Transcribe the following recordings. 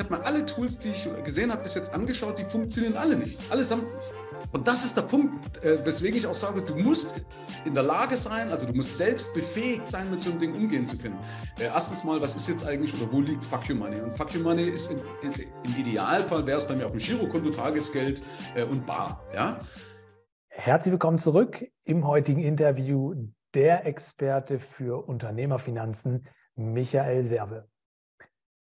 habe mir alle Tools, die ich gesehen habe, bis jetzt angeschaut, die funktionieren alle nicht. Allesamt nicht. Und das ist der Punkt, äh, weswegen ich auch sage, du musst in der Lage sein, also du musst selbst befähigt sein, mit so einem Ding umgehen zu können. Äh, erstens mal, was ist jetzt eigentlich oder wo liegt Fuck Your Money? Und Fuck Your Money ist, in, ist im Idealfall wäre es bei mir auf dem Girokonto Tagesgeld äh, und Bar. Ja? Herzlich willkommen zurück im heutigen Interview der Experte für Unternehmerfinanzen, Michael Serve.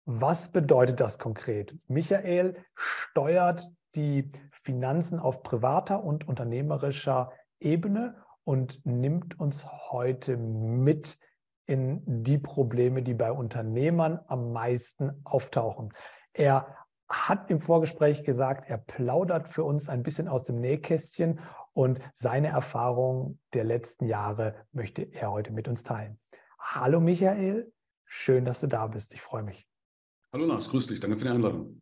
Was bedeutet das konkret? Michael steuert die Finanzen auf privater und unternehmerischer Ebene und nimmt uns heute mit in die Probleme, die bei Unternehmern am meisten auftauchen. Er hat im Vorgespräch gesagt, er plaudert für uns ein bisschen aus dem Nähkästchen und seine Erfahrungen der letzten Jahre möchte er heute mit uns teilen. Hallo Michael, schön, dass du da bist. Ich freue mich. Hallo Lars, grüß dich. Danke für die Einladung.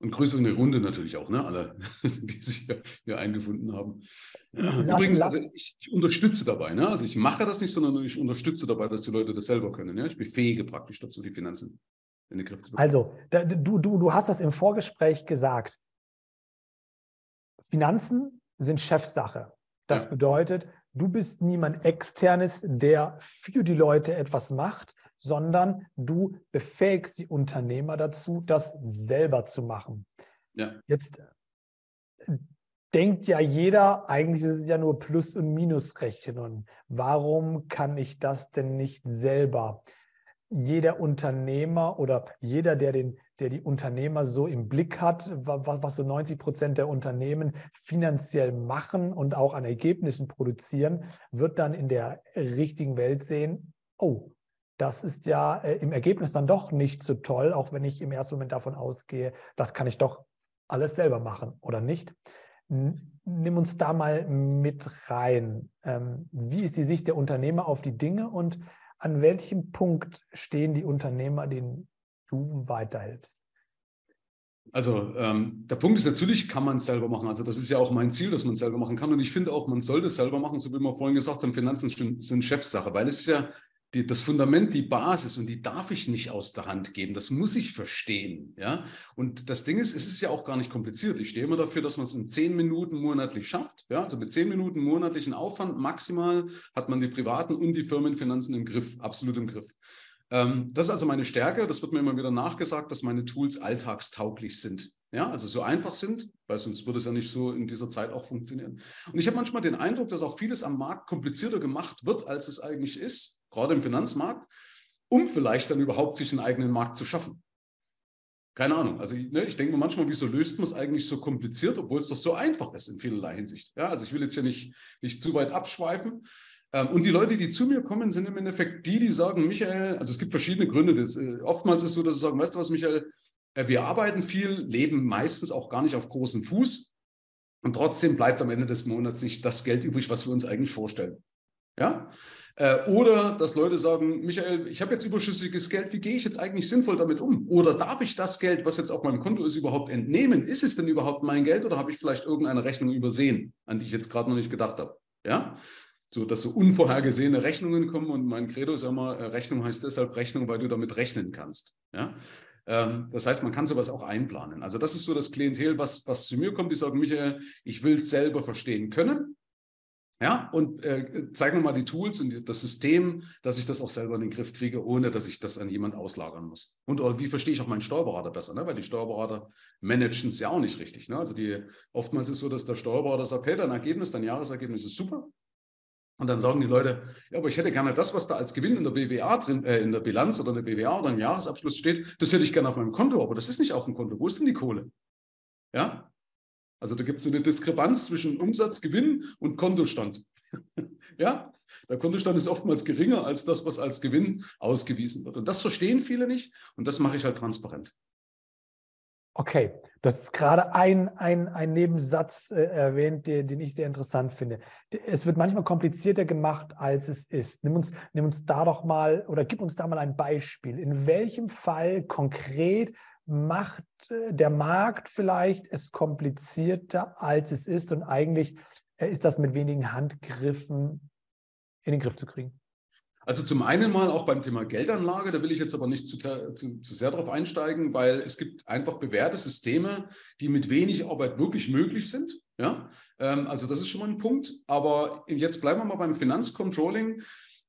Und Grüße in der Runde natürlich auch, ne? alle, die sich hier, hier eingefunden haben. Übrigens, also ich, ich, unterstütze dabei. Ne? Also ich mache das nicht, sondern ich unterstütze dabei, dass die Leute das selber können. Ja? Ich befähige praktisch dazu, die Finanzen in den Griff zu bekommen. Also, da, du, du, du hast das im Vorgespräch gesagt. Finanzen sind Chefsache. Das ja. bedeutet, du bist niemand Externes, der für die Leute etwas macht, sondern du befähigst die Unternehmer dazu, das selber zu machen. Ja. Jetzt denkt ja jeder, eigentlich ist es ja nur Plus- und Minusrechnung. Warum kann ich das denn nicht selber? Jeder Unternehmer oder jeder, der, den, der die Unternehmer so im Blick hat, was so 90 Prozent der Unternehmen finanziell machen und auch an Ergebnissen produzieren, wird dann in der richtigen Welt sehen, oh, das ist ja äh, im Ergebnis dann doch nicht so toll, auch wenn ich im ersten Moment davon ausgehe, das kann ich doch alles selber machen oder nicht. Nimm uns da mal mit rein. Ähm, wie ist die Sicht der Unternehmer auf die Dinge und an welchem Punkt stehen die Unternehmer, denen du weiterhilfst? Also ähm, der Punkt ist natürlich, kann man es selber machen. Also das ist ja auch mein Ziel, dass man es selber machen kann. Und ich finde auch, man sollte es selber machen, so wie wir vorhin gesagt haben, Finanzen sind Chefsache, weil es ist ja die, das Fundament, die Basis und die darf ich nicht aus der Hand geben. Das muss ich verstehen. Ja? Und das Ding ist, es ist ja auch gar nicht kompliziert. Ich stehe immer dafür, dass man es in zehn Minuten monatlich schafft. Ja? Also mit zehn Minuten monatlichen Aufwand maximal hat man die privaten und die Firmenfinanzen im Griff, absolut im Griff. Ähm, das ist also meine Stärke. Das wird mir immer wieder nachgesagt, dass meine Tools alltagstauglich sind. Ja, also so einfach sind, weil sonst würde es ja nicht so in dieser Zeit auch funktionieren. Und ich habe manchmal den Eindruck, dass auch vieles am Markt komplizierter gemacht wird, als es eigentlich ist gerade im Finanzmarkt, um vielleicht dann überhaupt sich einen eigenen Markt zu schaffen. Keine Ahnung. Also ich, ne, ich denke mir manchmal, wieso löst man es eigentlich so kompliziert, obwohl es doch so einfach ist in vielerlei Hinsicht. Ja, also ich will jetzt hier nicht, nicht zu weit abschweifen. Ähm, und die Leute, die zu mir kommen, sind im Endeffekt die, die sagen, Michael, also es gibt verschiedene Gründe. Das, äh, oftmals ist es so, dass sie sagen, weißt du was, Michael, wir arbeiten viel, leben meistens auch gar nicht auf großen Fuß. Und trotzdem bleibt am Ende des Monats nicht das Geld übrig, was wir uns eigentlich vorstellen. Ja? Äh, oder dass Leute sagen, Michael, ich habe jetzt überschüssiges Geld, wie gehe ich jetzt eigentlich sinnvoll damit um? Oder darf ich das Geld, was jetzt auf meinem Konto ist, überhaupt entnehmen? Ist es denn überhaupt mein Geld oder habe ich vielleicht irgendeine Rechnung übersehen, an die ich jetzt gerade noch nicht gedacht habe? Ja, so dass so unvorhergesehene Rechnungen kommen und mein Credo ist immer, äh, Rechnung heißt deshalb Rechnung, weil du damit rechnen kannst. Ja, das heißt, man kann sowas auch einplanen. Also das ist so das Klientel, was, was zu mir kommt, die sagen, Michael, ich will es selber verstehen können. Ja, und äh, zeig mir mal die Tools und das System, dass ich das auch selber in den Griff kriege, ohne dass ich das an jemand auslagern muss. Und oder wie verstehe ich auch meinen Steuerberater besser, ne? weil die Steuerberater managen es ja auch nicht richtig. Ne? Also die, oftmals ist es so, dass der Steuerberater sagt, hey, dein Ergebnis, dein Jahresergebnis ist super. Und dann sagen die Leute, ja, aber ich hätte gerne das, was da als Gewinn in der BWA drin, äh, in der Bilanz oder in der BWA oder im Jahresabschluss steht, das hätte ich gerne auf meinem Konto, aber das ist nicht auf dem Konto. Wo ist denn die Kohle? Ja, also da gibt es so eine Diskrepanz zwischen Umsatz, Gewinn und Kontostand. ja, der Kontostand ist oftmals geringer als das, was als Gewinn ausgewiesen wird. Und das verstehen viele nicht und das mache ich halt transparent. Okay, du hast gerade einen ein Nebensatz äh, erwähnt, den, den, ich sehr interessant finde. Es wird manchmal komplizierter gemacht, als es ist. Nimm uns, nimm uns da doch mal oder gib uns da mal ein Beispiel. In welchem Fall konkret macht äh, der Markt vielleicht es komplizierter, als es ist und eigentlich äh, ist das mit wenigen Handgriffen in den Griff zu kriegen. Also zum einen mal auch beim Thema Geldanlage, da will ich jetzt aber nicht zu, zu, zu sehr darauf einsteigen, weil es gibt einfach bewährte Systeme, die mit wenig Arbeit wirklich möglich sind. Ja, ähm, also das ist schon mal ein Punkt. Aber jetzt bleiben wir mal beim Finanzcontrolling.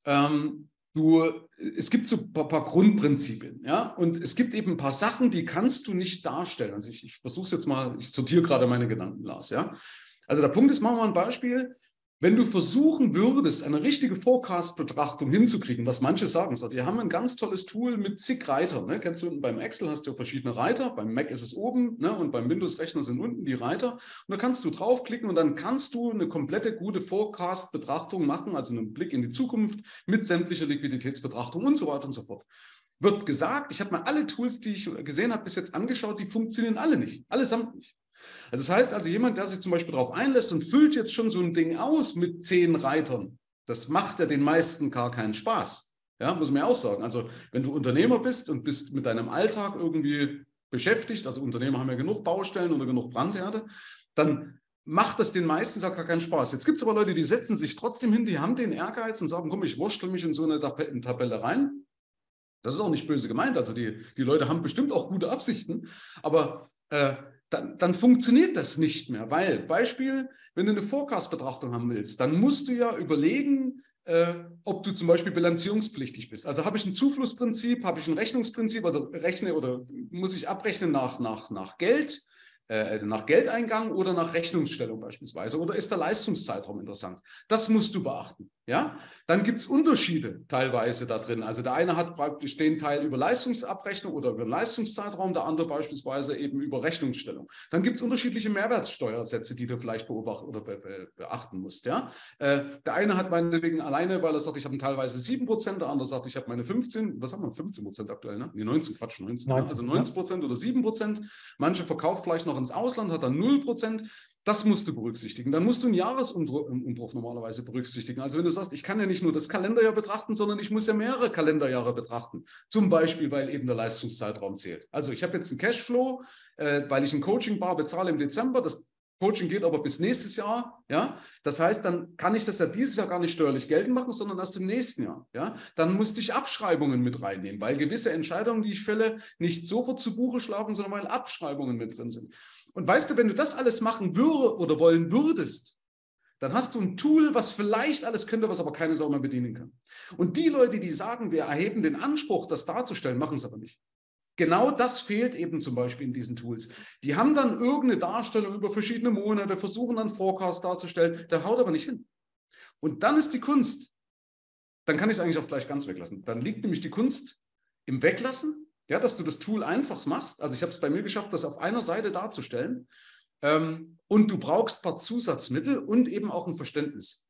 Ähm, du, es gibt so ein paar, paar, Grundprinzipien, ja, und es gibt eben ein paar Sachen, die kannst du nicht darstellen. Also ich, ich versuche es jetzt mal, ich sortiere gerade meine Gedanken, Lars, ja. Also der Punkt ist, machen wir mal ein Beispiel. Wenn du versuchen würdest, eine richtige Forecast-Betrachtung hinzukriegen, was manche sagen, sagt, wir haben ein ganz tolles Tool mit zig Reitern. Ne? Kennst du, beim Excel hast du verschiedene Reiter, beim Mac ist es oben ne? und beim Windows-Rechner sind unten die Reiter. Und da kannst du draufklicken und dann kannst du eine komplette gute Forecast-Betrachtung machen, also einen Blick in die Zukunft mit sämtlicher Liquiditätsbetrachtung und so weiter und so fort. Wird gesagt, ich habe mir alle Tools, die ich gesehen habe, bis jetzt angeschaut, die funktionieren alle nicht, allesamt nicht. Also das heißt also, jemand, der sich zum Beispiel darauf einlässt und füllt jetzt schon so ein Ding aus mit zehn Reitern, das macht ja den meisten gar keinen Spaß. Ja, muss man ja auch sagen. Also wenn du Unternehmer bist und bist mit deinem Alltag irgendwie beschäftigt, also Unternehmer haben ja genug Baustellen oder genug Brandherde, dann macht das den meisten gar keinen Spaß. Jetzt gibt es aber Leute, die setzen sich trotzdem hin, die haben den Ehrgeiz und sagen, komm, ich wurstel mich in so eine Tabelle rein. Das ist auch nicht böse gemeint. Also die, die Leute haben bestimmt auch gute Absichten, aber äh, dann, dann funktioniert das nicht mehr. Weil, Beispiel, wenn du eine Forecast-Betrachtung haben willst, dann musst du ja überlegen, äh, ob du zum Beispiel bilanzierungspflichtig bist. Also habe ich ein Zuflussprinzip, habe ich ein Rechnungsprinzip, also rechne oder muss ich abrechnen nach, nach, nach Geld äh, nach Geldeingang oder nach Rechnungsstellung beispielsweise? Oder ist der Leistungszeitraum interessant? Das musst du beachten. Ja? Dann gibt es Unterschiede teilweise da drin. Also der eine hat praktisch den Teil über Leistungsabrechnung oder über Leistungszeitraum, der andere beispielsweise eben über Rechnungsstellung. Dann gibt es unterschiedliche Mehrwertsteuersätze, die du vielleicht beobachten oder be be beachten musst. Ja? Äh, der eine hat meinetwegen alleine, weil er sagt, ich habe teilweise 7%, der andere sagt, ich habe meine 15, was haben wir, 15% aktuell, ne? Nee, 19, Quatsch, 19, 19 also 90% ja. oder 7%. Manche verkauft vielleicht noch ins Ausland, hat dann 0%. Das musst du berücksichtigen. Dann musst du einen Jahresumbruch normalerweise berücksichtigen. Also wenn du sagst, ich kann ja nicht nur das Kalenderjahr betrachten, sondern ich muss ja mehrere Kalenderjahre betrachten. Zum Beispiel, weil eben der Leistungszeitraum zählt. Also ich habe jetzt einen Cashflow, äh, weil ich ein Coaching-Bar bezahle im Dezember. Das Coaching geht aber bis nächstes Jahr, ja. Das heißt, dann kann ich das ja dieses Jahr gar nicht steuerlich geltend machen, sondern erst im nächsten Jahr, ja. Dann musste ich Abschreibungen mit reinnehmen, weil gewisse Entscheidungen, die ich fälle, nicht sofort zu Buche schlagen, sondern weil Abschreibungen mit drin sind. Und weißt du, wenn du das alles machen würde oder wollen würdest, dann hast du ein Tool, was vielleicht alles könnte, was aber keine Sau mehr bedienen kann. Und die Leute, die sagen, wir erheben den Anspruch, das darzustellen, machen es aber nicht. Genau das fehlt eben zum Beispiel in diesen Tools. Die haben dann irgendeine Darstellung über verschiedene Monate, versuchen dann Forecast darzustellen, der haut aber nicht hin. Und dann ist die Kunst, dann kann ich es eigentlich auch gleich ganz weglassen. Dann liegt nämlich die Kunst im Weglassen, ja, dass du das Tool einfach machst. Also ich habe es bei mir geschafft, das auf einer Seite darzustellen. Ähm, und du brauchst ein paar Zusatzmittel und eben auch ein Verständnis.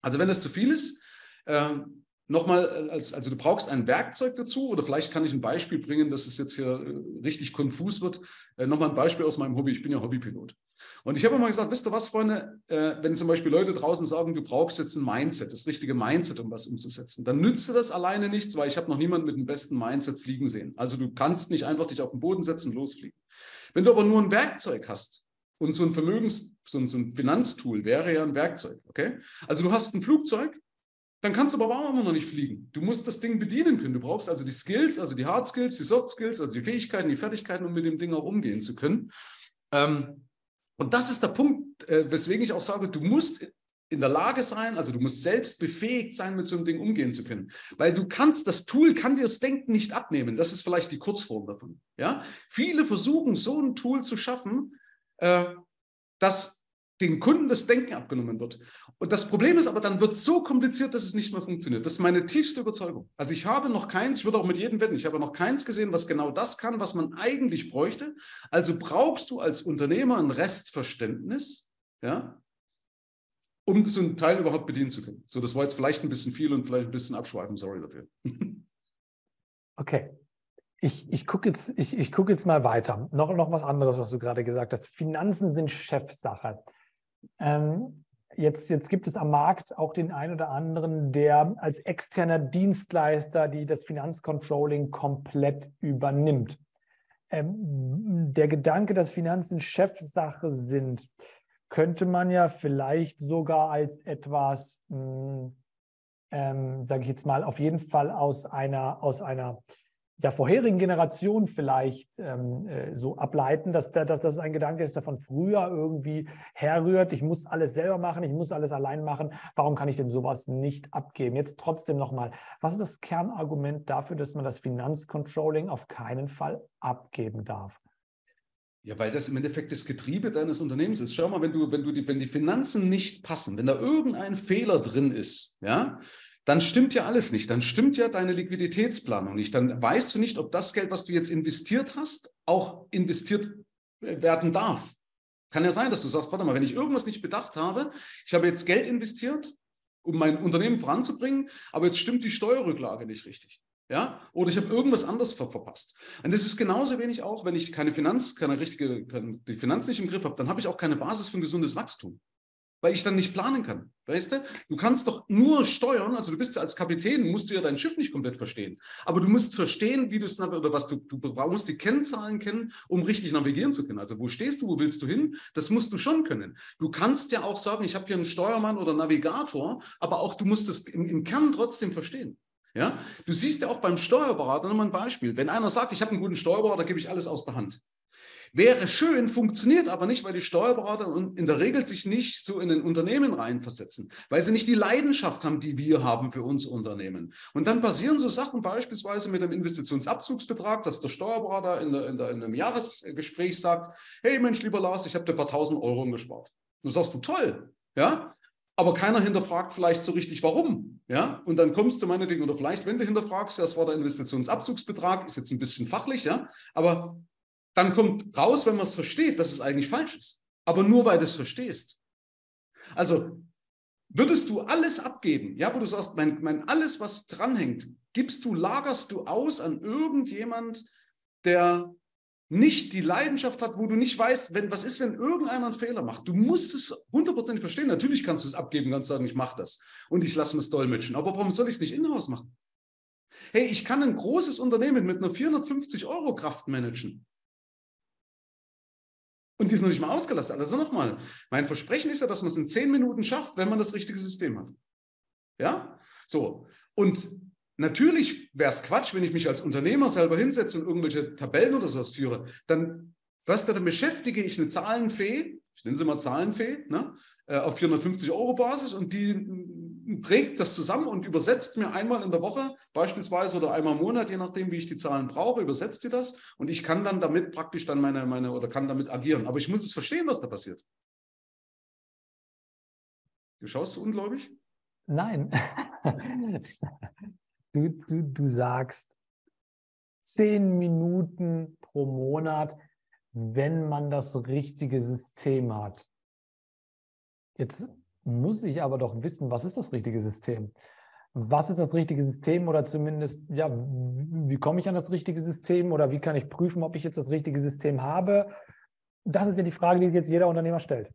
Also wenn das zu viel ist, ähm, Nochmal, äh, als, also du brauchst ein Werkzeug dazu oder vielleicht kann ich ein Beispiel bringen, dass es jetzt hier äh, richtig konfus wird. Äh, Nochmal ein Beispiel aus meinem Hobby. Ich bin ja Hobbypilot. Und ich habe mal gesagt, wisst ihr was, Freunde, äh, wenn zum Beispiel Leute draußen sagen, du brauchst jetzt ein Mindset, das richtige Mindset, um was umzusetzen, dann nützt das alleine nichts, weil ich habe noch niemanden mit dem besten Mindset fliegen sehen. Also du kannst nicht einfach dich auf den Boden setzen, losfliegen. Wenn du aber nur ein Werkzeug hast, und so ein Vermögens, so ein, so ein Finanztool wäre ja ein Werkzeug, okay? Also du hast ein Flugzeug, dann kannst du aber auch immer noch nicht fliegen. Du musst das Ding bedienen können. Du brauchst also die Skills, also die Hard Skills, die Soft Skills, also die Fähigkeiten, die Fertigkeiten, um mit dem Ding auch umgehen zu können. Ähm, und das ist der Punkt, äh, weswegen ich auch sage, du musst in der Lage sein, also du musst selbst befähigt sein, mit so einem Ding umgehen zu können. Weil du kannst, das Tool kann dir das Denken nicht abnehmen. Das ist vielleicht die Kurzform davon. Ja? Viele versuchen, so ein Tool zu schaffen, äh, dass den Kunden das Denken abgenommen wird. Und das Problem ist aber, dann wird es so kompliziert, dass es nicht mehr funktioniert. Das ist meine tiefste Überzeugung. Also ich habe noch keins, ich würde auch mit jedem wetten, ich habe noch keins gesehen, was genau das kann, was man eigentlich bräuchte. Also brauchst du als Unternehmer ein Restverständnis, ja, um so einen Teil überhaupt bedienen zu können. So, das war jetzt vielleicht ein bisschen viel und vielleicht ein bisschen abschweifen, sorry dafür. Okay. Ich, ich gucke jetzt, ich, ich guck jetzt mal weiter. Noch, noch was anderes, was du gerade gesagt hast. Finanzen sind Chefsache. Ähm, jetzt, jetzt gibt es am Markt auch den einen oder anderen, der als externer Dienstleister die das Finanzcontrolling komplett übernimmt. Ähm, der Gedanke, dass Finanzen Chefsache sind, könnte man ja vielleicht sogar als etwas hm, ähm, sage ich jetzt mal, auf jeden Fall aus einer, aus einer der vorherigen Generation vielleicht ähm, äh, so ableiten, dass, da, dass das ein Gedanke ist, der von früher irgendwie herrührt. Ich muss alles selber machen, ich muss alles allein machen. Warum kann ich denn sowas nicht abgeben? Jetzt trotzdem nochmal, was ist das Kernargument dafür, dass man das Finanzcontrolling auf keinen Fall abgeben darf? Ja, weil das im Endeffekt das Getriebe deines Unternehmens ist. Schau mal, wenn du, wenn du die, wenn die Finanzen nicht passen, wenn da irgendein Fehler drin ist, ja, dann stimmt ja alles nicht. Dann stimmt ja deine Liquiditätsplanung nicht. Dann weißt du nicht, ob das Geld, was du jetzt investiert hast, auch investiert werden darf. Kann ja sein, dass du sagst, warte mal, wenn ich irgendwas nicht bedacht habe, ich habe jetzt Geld investiert, um mein Unternehmen voranzubringen, aber jetzt stimmt die Steuerrücklage nicht richtig. Ja? Oder ich habe irgendwas anderes ver verpasst. Und das ist genauso wenig auch, wenn ich keine Finanz, keine richtige, keine, die Finanz nicht im Griff habe, dann habe ich auch keine Basis für ein gesundes Wachstum weil ich dann nicht planen kann. Weißt du? Du kannst doch nur steuern, also du bist ja als Kapitän, musst du ja dein Schiff nicht komplett verstehen. Aber du musst verstehen, wie du es oder was du, du musst die Kennzahlen kennen, um richtig navigieren zu können. Also wo stehst du, wo willst du hin? Das musst du schon können. Du kannst ja auch sagen, ich habe hier einen Steuermann oder Navigator, aber auch du musst es im, im Kern trotzdem verstehen. Ja? Du siehst ja auch beim Steuerberater nochmal ein Beispiel. Wenn einer sagt, ich habe einen guten Steuerberater, gebe ich alles aus der Hand. Wäre schön, funktioniert aber nicht, weil die Steuerberater in der Regel sich nicht so in ein Unternehmen reinversetzen, weil sie nicht die Leidenschaft haben, die wir haben für uns Unternehmen. Und dann passieren so Sachen beispielsweise mit dem Investitionsabzugsbetrag, dass der Steuerberater in, der, in, der, in einem Jahresgespräch sagt, hey Mensch, lieber Lars, ich habe dir ein paar tausend Euro gespart. Du sagst du toll, ja, aber keiner hinterfragt vielleicht so richtig, warum. Ja? Und dann kommst du meinetwegen, oder vielleicht, wenn du hinterfragst, das war der Investitionsabzugsbetrag, ist jetzt ein bisschen fachlich, ja, aber dann kommt raus, wenn man es versteht, dass es eigentlich falsch ist. Aber nur weil du es verstehst. Also würdest du alles abgeben, ja, wo du sagst, mein, mein alles, was dranhängt, gibst du, lagerst du aus an irgendjemand, der nicht die Leidenschaft hat, wo du nicht weißt, wenn, was ist, wenn irgendeiner einen Fehler macht. Du musst es hundertprozentig verstehen. Natürlich kannst du es abgeben, kannst sagen, ich mache das und ich lasse es dolmetschen. Aber warum soll ich es nicht in-house machen? Hey, ich kann ein großes Unternehmen mit einer 450 Euro Kraft managen. Und die ist noch nicht mal ausgelastet. Also nochmal, mein Versprechen ist ja, dass man es in zehn Minuten schafft, wenn man das richtige System hat. Ja? So. Und natürlich wäre es Quatsch, wenn ich mich als Unternehmer selber hinsetze und irgendwelche Tabellen oder sowas führe. Dann, was, dann beschäftige ich eine Zahlenfee, ich nenne sie mal Zahlenfee, ne, äh, auf 450 Euro Basis und die trägt das zusammen und übersetzt mir einmal in der Woche beispielsweise oder einmal im Monat, je nachdem, wie ich die Zahlen brauche, übersetzt die das und ich kann dann damit praktisch dann meine, meine oder kann damit agieren. Aber ich muss es verstehen, was da passiert. Du schaust so ungläubig? Nein. du, du, du sagst zehn Minuten pro Monat, wenn man das richtige System hat. Jetzt muss ich aber doch wissen, was ist das richtige System? Was ist das richtige System oder zumindest, ja, wie komme ich an das richtige System oder wie kann ich prüfen, ob ich jetzt das richtige System habe? Das ist ja die Frage, die sich jetzt jeder Unternehmer stellt.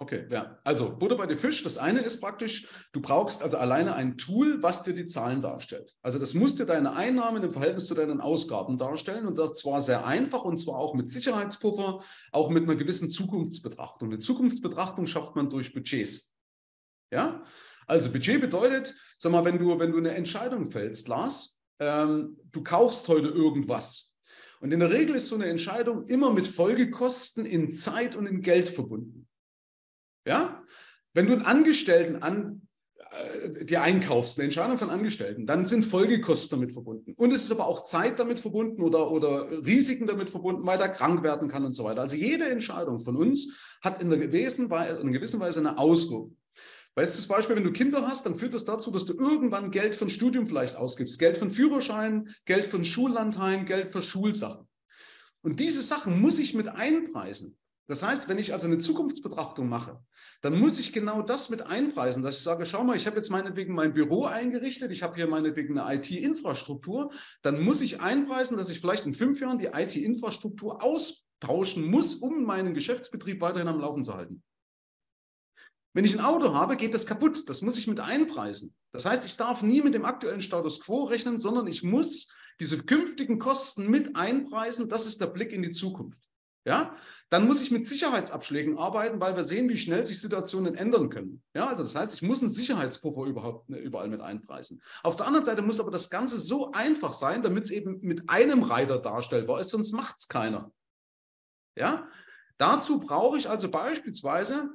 Okay, ja. Also Butter bei den Fisch. Das eine ist praktisch, du brauchst also alleine ein Tool, was dir die Zahlen darstellt. Also das muss dir deine Einnahmen im Verhältnis zu deinen Ausgaben darstellen und das zwar sehr einfach und zwar auch mit Sicherheitspuffer, auch mit einer gewissen Zukunftsbetrachtung. Eine Zukunftsbetrachtung schafft man durch Budgets. Ja? Also Budget bedeutet, sag mal, wenn du, wenn du eine Entscheidung fällst, Lars, ähm, du kaufst heute irgendwas. Und in der Regel ist so eine Entscheidung immer mit Folgekosten in Zeit und in Geld verbunden. Ja? Wenn du einen Angestellten an, äh, dir einkaufst, eine Entscheidung von Angestellten, dann sind Folgekosten damit verbunden. Und es ist aber auch Zeit damit verbunden oder, oder Risiken damit verbunden, weil er krank werden kann und so weiter. Also jede Entscheidung von uns hat in, der gewissen, in einer gewissen Weise eine Auswirkung. Weißt du, zum Beispiel, wenn du Kinder hast, dann führt das dazu, dass du irgendwann Geld für ein Studium vielleicht ausgibst. Geld für einen Führerschein, Geld für einen Schullandheim, Geld für Schulsachen. Und diese Sachen muss ich mit einpreisen. Das heißt, wenn ich also eine Zukunftsbetrachtung mache, dann muss ich genau das mit einpreisen, dass ich sage, schau mal, ich habe jetzt meinetwegen mein Büro eingerichtet, ich habe hier meinetwegen eine IT-Infrastruktur, dann muss ich einpreisen, dass ich vielleicht in fünf Jahren die IT-Infrastruktur austauschen muss, um meinen Geschäftsbetrieb weiterhin am Laufen zu halten. Wenn ich ein Auto habe, geht das kaputt. Das muss ich mit einpreisen. Das heißt, ich darf nie mit dem aktuellen Status quo rechnen, sondern ich muss diese künftigen Kosten mit einpreisen. Das ist der Blick in die Zukunft. ja, dann muss ich mit Sicherheitsabschlägen arbeiten, weil wir sehen, wie schnell sich Situationen ändern können. Ja, also das heißt, ich muss einen Sicherheitspuffer überhaupt ne, überall mit einpreisen. Auf der anderen Seite muss aber das Ganze so einfach sein, damit es eben mit einem Reiter darstellbar ist, sonst macht es keiner. Ja, dazu brauche ich also beispielsweise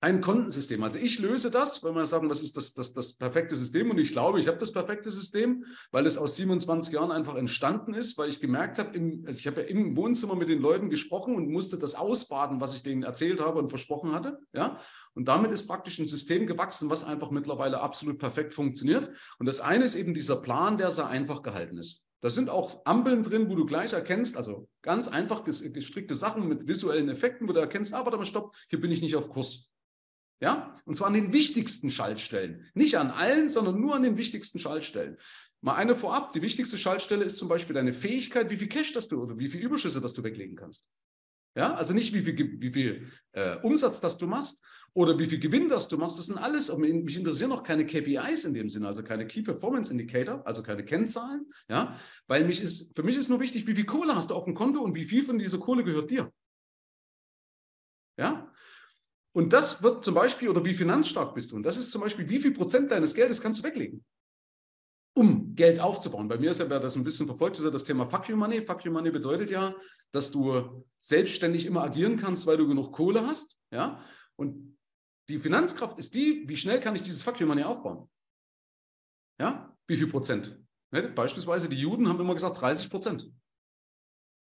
ein Kontensystem. Also ich löse das, wenn wir sagen, was ist das, das, das perfekte System? Und ich glaube, ich habe das perfekte System, weil es aus 27 Jahren einfach entstanden ist, weil ich gemerkt habe, im, also ich habe ja im Wohnzimmer mit den Leuten gesprochen und musste das ausbaden, was ich denen erzählt habe und versprochen hatte. Ja? Und damit ist praktisch ein System gewachsen, was einfach mittlerweile absolut perfekt funktioniert. Und das eine ist eben dieser Plan, der sehr einfach gehalten ist. Da sind auch Ampeln drin, wo du gleich erkennst, also ganz einfach gestrickte Sachen mit visuellen Effekten, wo du erkennst, ah, warte mal, stopp, hier bin ich nicht auf Kurs. Ja, und zwar an den wichtigsten Schaltstellen. Nicht an allen, sondern nur an den wichtigsten Schaltstellen. Mal eine vorab. Die wichtigste Schaltstelle ist zum Beispiel deine Fähigkeit, wie viel Cash das du oder wie viel Überschüsse das du weglegen kannst. Ja, also nicht wie viel, wie viel äh, Umsatz das du machst oder wie viel Gewinn das du machst. Das sind alles, mich interessieren auch keine KPIs in dem Sinne, also keine Key Performance Indicator, also keine Kennzahlen. Ja, weil mich ist, für mich ist nur wichtig, wie viel Kohle hast du auf dem Konto und wie viel von dieser Kohle gehört dir. Ja, und das wird zum Beispiel, oder wie finanzstark bist du? Und das ist zum Beispiel, wie viel Prozent deines Geldes kannst du weglegen, um Geld aufzubauen. Bei mir ist ja, wer das ein bisschen verfolgt, ist ja das Thema Fuck You Money. Fuck You Money bedeutet ja, dass du selbstständig immer agieren kannst, weil du genug Kohle hast. Ja? Und die Finanzkraft ist die, wie schnell kann ich dieses Fuck You Money aufbauen? Ja? Wie viel Prozent? Ne? Beispielsweise die Juden haben immer gesagt 30 Prozent.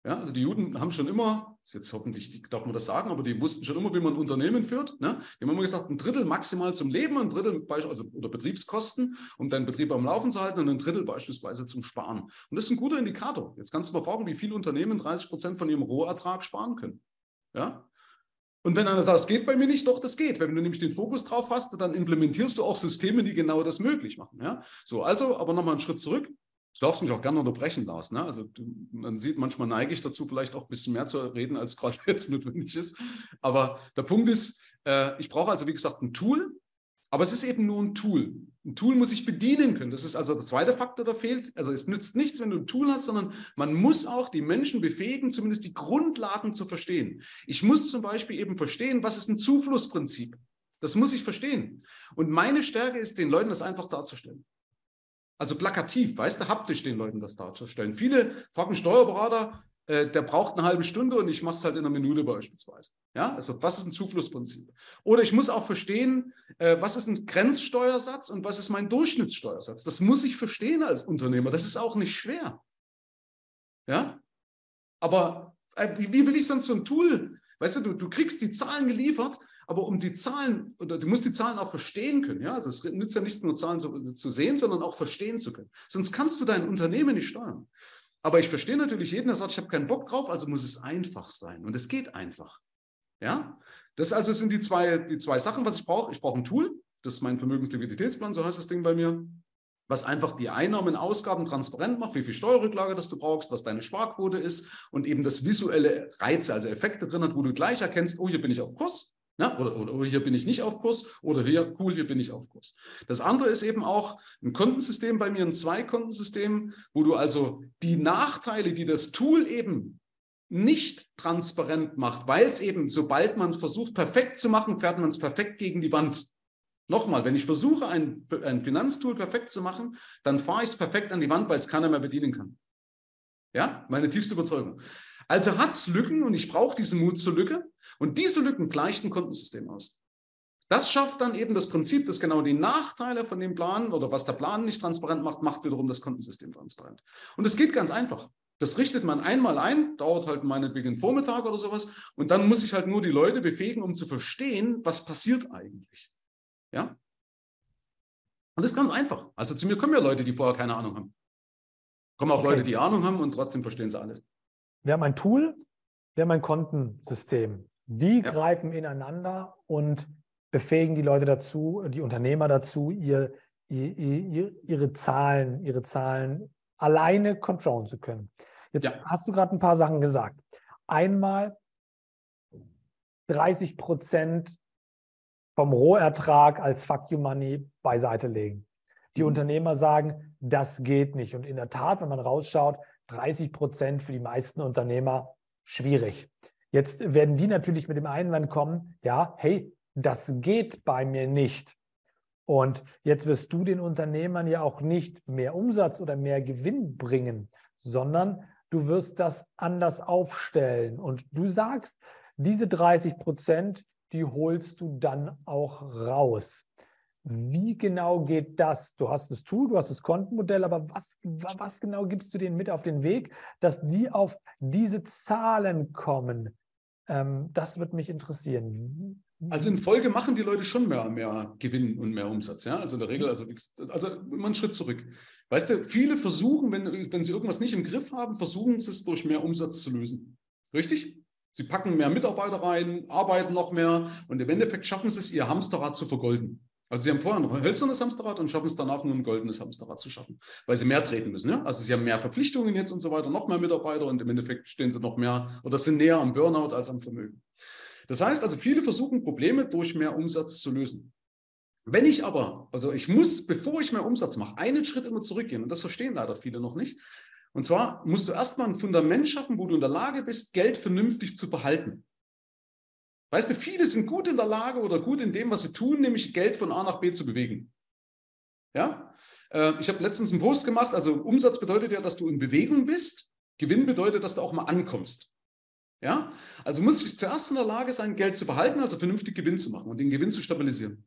Ja, also die Juden haben schon immer, ist jetzt hoffentlich darf man das sagen, aber die wussten schon immer, wie man ein Unternehmen führt. Ne? Die haben immer gesagt, ein Drittel maximal zum Leben, ein Drittel also, oder Betriebskosten, um deinen Betrieb am Laufen zu halten und ein Drittel beispielsweise zum Sparen. Und das ist ein guter Indikator. Jetzt kannst du mal fragen, wie viele Unternehmen 30 Prozent von ihrem Rohertrag sparen können. Ja? Und wenn einer sagt, es geht bei mir nicht, doch, das geht. Wenn du nämlich den Fokus drauf hast, dann implementierst du auch Systeme, die genau das möglich machen. Ja? So, also, aber nochmal einen Schritt zurück. Du darfst mich auch gerne unterbrechen, Lars. Ne? Also man sieht, manchmal neige ich dazu, vielleicht auch ein bisschen mehr zu reden, als gerade jetzt notwendig ist. Aber der Punkt ist, äh, ich brauche also, wie gesagt, ein Tool, aber es ist eben nur ein Tool. Ein Tool muss ich bedienen können. Das ist also der zweite Faktor, der fehlt. Also es nützt nichts, wenn du ein Tool hast, sondern man muss auch die Menschen befähigen, zumindest die Grundlagen zu verstehen. Ich muss zum Beispiel eben verstehen, was ist ein Zuflussprinzip. Das muss ich verstehen. Und meine Stärke ist, den Leuten das einfach darzustellen. Also plakativ, weißt du, haptisch den Leuten das darzustellen. Viele fragen Steuerberater, äh, der braucht eine halbe Stunde und ich mache es halt in einer Minute beispielsweise. Ja, also was ist ein Zuflussprinzip? Oder ich muss auch verstehen, äh, was ist ein Grenzsteuersatz und was ist mein Durchschnittssteuersatz? Das muss ich verstehen als Unternehmer. Das ist auch nicht schwer. Ja, aber äh, wie, wie will ich sonst so ein Tool? Weißt du, du, du kriegst die Zahlen geliefert aber um die Zahlen, oder du musst die Zahlen auch verstehen können. Ja? Also es nützt ja nicht nur Zahlen zu, zu sehen, sondern auch verstehen zu können. Sonst kannst du dein Unternehmen nicht steuern. Aber ich verstehe natürlich jeden, der sagt, ich habe keinen Bock drauf, also muss es einfach sein. Und es geht einfach. Ja? Das also sind die zwei, die zwei Sachen, was ich brauche. Ich brauche ein Tool, das ist mein Vermögensliquiditätsplan, so heißt das Ding bei mir, was einfach die Einnahmen, Ausgaben transparent macht, wie viel Steuerrücklage das du brauchst, was deine Sparquote ist und eben das visuelle Reize, also Effekte drin hat, wo du gleich erkennst, oh, hier bin ich auf Kurs, ja, oder, oder, oder, hier bin ich nicht auf Kurs oder hier, cool, hier bin ich auf Kurs. Das andere ist eben auch ein Kontensystem bei mir, ein Zwei-Kontensystem, wo du also die Nachteile, die das Tool eben nicht transparent macht, weil es eben, sobald man es versucht, perfekt zu machen, fährt man es perfekt gegen die Wand. Nochmal, wenn ich versuche, ein, ein Finanztool perfekt zu machen, dann fahre ich es perfekt an die Wand, weil es keiner mehr bedienen kann. Ja, meine tiefste Überzeugung. Also hat es Lücken und ich brauche diesen Mut zur Lücke. Und diese Lücken gleicht ein Kontensystem aus. Das schafft dann eben das Prinzip, dass genau die Nachteile von dem Plan oder was der Plan nicht transparent macht, macht wiederum das Kontensystem transparent. Und es geht ganz einfach. Das richtet man einmal ein, dauert halt meinetwegen einen Vormittag oder sowas. Und dann muss ich halt nur die Leute befähigen, um zu verstehen, was passiert eigentlich. Ja? Und das ist ganz einfach. Also zu mir kommen ja Leute, die vorher keine Ahnung haben. Kommen auch okay. Leute, die Ahnung haben und trotzdem verstehen sie alles. Wir haben ein Tool, wir haben ein Kontensystem. Die ja. greifen ineinander und befähigen die Leute dazu, die Unternehmer dazu, ihr, ihr, ihr, ihre Zahlen, ihre Zahlen alleine kontrollen zu können. Jetzt ja. hast du gerade ein paar Sachen gesagt. Einmal 30 Prozent vom Rohertrag als Fuck You Money beiseite legen. Die mhm. Unternehmer sagen, das geht nicht. Und in der Tat, wenn man rausschaut, 30 Prozent für die meisten Unternehmer schwierig. Jetzt werden die natürlich mit dem Einwand kommen, ja, hey, das geht bei mir nicht. Und jetzt wirst du den Unternehmern ja auch nicht mehr Umsatz oder mehr Gewinn bringen, sondern du wirst das anders aufstellen. Und du sagst, diese 30 Prozent, die holst du dann auch raus. Wie genau geht das? Du hast das Tool, du hast das Kontenmodell, aber was, was genau gibst du denen mit auf den Weg, dass die auf diese Zahlen kommen? Ähm, das wird mich interessieren. Also in Folge machen die Leute schon mehr, mehr Gewinn und mehr Umsatz. Ja? Also in der Regel, also, also immer einen Schritt zurück. Weißt du, viele versuchen, wenn, wenn sie irgendwas nicht im Griff haben, versuchen sie es durch mehr Umsatz zu lösen. Richtig? Sie packen mehr Mitarbeiter rein, arbeiten noch mehr und im Endeffekt schaffen sie es, ihr Hamsterrad zu vergolden. Also sie haben vorher ein hölzernes Hamsterrad und schaffen es danach nur ein goldenes Hamsterrad zu schaffen, weil sie mehr treten müssen. Ja? Also sie haben mehr Verpflichtungen jetzt und so weiter, noch mehr Mitarbeiter und im Endeffekt stehen sie noch mehr oder sind näher am Burnout als am Vermögen. Das heißt also, viele versuchen Probleme durch mehr Umsatz zu lösen. Wenn ich aber, also ich muss, bevor ich mehr Umsatz mache, einen Schritt immer zurückgehen und das verstehen leider viele noch nicht. Und zwar musst du erstmal ein Fundament schaffen, wo du in der Lage bist, Geld vernünftig zu behalten. Weißt du, viele sind gut in der Lage oder gut in dem, was sie tun, nämlich Geld von A nach B zu bewegen. Ja? Äh, ich habe letztens einen Post gemacht, also Umsatz bedeutet ja, dass du in Bewegung bist. Gewinn bedeutet, dass du auch mal ankommst. Ja? Also muss ich zuerst in der Lage sein, Geld zu behalten, also vernünftig Gewinn zu machen und den Gewinn zu stabilisieren.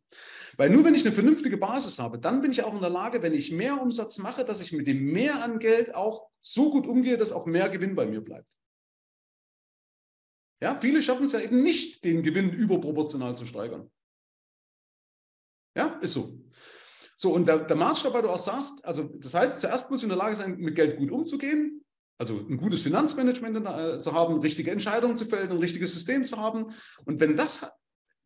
Weil nur wenn ich eine vernünftige Basis habe, dann bin ich auch in der Lage, wenn ich mehr Umsatz mache, dass ich mit dem mehr an Geld auch so gut umgehe, dass auch mehr Gewinn bei mir bleibt. Ja, viele schaffen es ja eben nicht, den Gewinn überproportional zu steigern. Ja, ist so. So, und der, der Maßstab, weil du auch sagst, also das heißt, zuerst muss ich in der Lage sein, mit Geld gut umzugehen, also ein gutes Finanzmanagement äh, zu haben, richtige Entscheidungen zu fällen, ein richtiges System zu haben. Und wenn das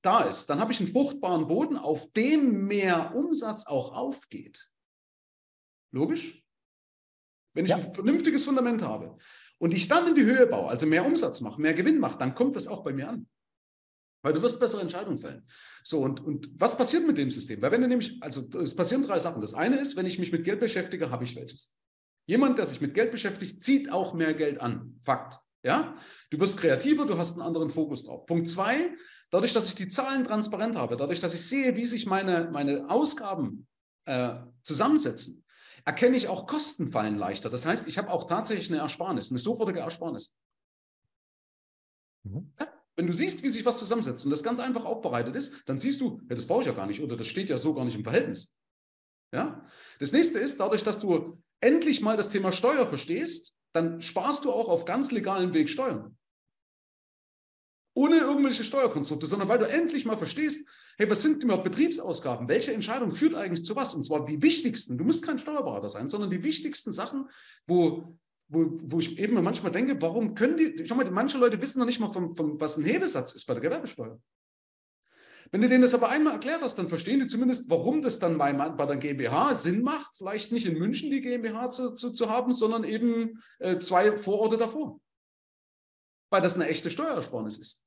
da ist, dann habe ich einen fruchtbaren Boden, auf dem mehr Umsatz auch aufgeht. Logisch? Wenn ich ja. ein vernünftiges Fundament habe und ich dann in die Höhe baue, also mehr Umsatz mache, mehr Gewinn mache, dann kommt das auch bei mir an. Weil du wirst bessere Entscheidungen fällen. So, und, und was passiert mit dem System? Weil wenn du nämlich, also es passieren drei Sachen. Das eine ist, wenn ich mich mit Geld beschäftige, habe ich welches. Jemand, der sich mit Geld beschäftigt, zieht auch mehr Geld an. Fakt. Ja? Du wirst kreativer, du hast einen anderen Fokus drauf. Punkt zwei, dadurch, dass ich die Zahlen transparent habe, dadurch, dass ich sehe, wie sich meine, meine Ausgaben äh, zusammensetzen, erkenne ich auch Kostenfallen leichter. Das heißt, ich habe auch tatsächlich eine Ersparnis, eine sofortige Ersparnis. Mhm. Ja? Wenn du siehst, wie sich was zusammensetzt und das ganz einfach aufbereitet ist, dann siehst du, ja, das brauche ich ja gar nicht oder das steht ja so gar nicht im Verhältnis. Ja? Das nächste ist, dadurch, dass du endlich mal das Thema Steuer verstehst, dann sparst du auch auf ganz legalen Weg Steuern. Ohne irgendwelche Steuerkonstrukte, sondern weil du endlich mal verstehst, hey, was sind überhaupt Betriebsausgaben? Welche Entscheidung führt eigentlich zu was? Und zwar die wichtigsten. Du musst kein Steuerberater sein, sondern die wichtigsten Sachen, wo, wo, wo ich eben manchmal denke, warum können die, schau mal, manche Leute wissen noch nicht mal, vom, vom, was ein Hebesatz ist bei der Gewerbesteuer. Wenn du denen das aber einmal erklärt hast, dann verstehen die zumindest, warum das dann bei, bei der GmbH Sinn macht, vielleicht nicht in München die GmbH zu, zu, zu haben, sondern eben äh, zwei Vororte davor. Weil das eine echte Steuersparnis ist.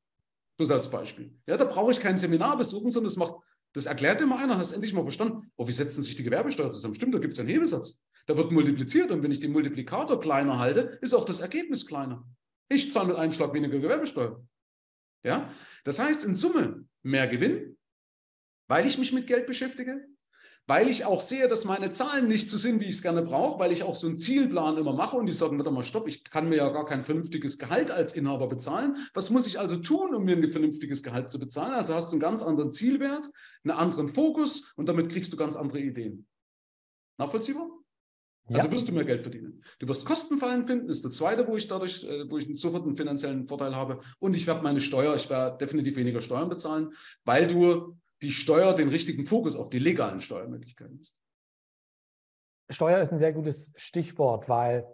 Bloß als Beispiel. Ja, da brauche ich kein Seminar besuchen, sondern das macht, das erklärt dir mal einer, hast endlich mal verstanden, oh, wie setzen sich die Gewerbesteuer zusammen? Stimmt, da gibt es einen Hebesatz. Da wird multipliziert und wenn ich den Multiplikator kleiner halte, ist auch das Ergebnis kleiner. Ich zahle mit einem Schlag weniger Gewerbesteuer. Ja? Das heißt, in Summe mehr Gewinn, weil ich mich mit Geld beschäftige, weil ich auch sehe, dass meine Zahlen nicht so sind, wie ich es gerne brauche, weil ich auch so einen Zielplan immer mache und die sagen, warte mal, stopp, ich kann mir ja gar kein vernünftiges Gehalt als Inhaber bezahlen. Was muss ich also tun, um mir ein vernünftiges Gehalt zu bezahlen? Also hast du einen ganz anderen Zielwert, einen anderen Fokus und damit kriegst du ganz andere Ideen. Nachvollziehbar? Ja. Also wirst du mehr Geld verdienen. Du wirst Kostenfallen finden, ist der zweite, wo ich dadurch, äh, wo ich sofort einen finanziellen Vorteil habe. Und ich werde meine Steuer, ich werde definitiv weniger Steuern bezahlen, weil du die Steuer den richtigen Fokus auf die legalen Steuermöglichkeiten hast. Steuer ist ein sehr gutes Stichwort, weil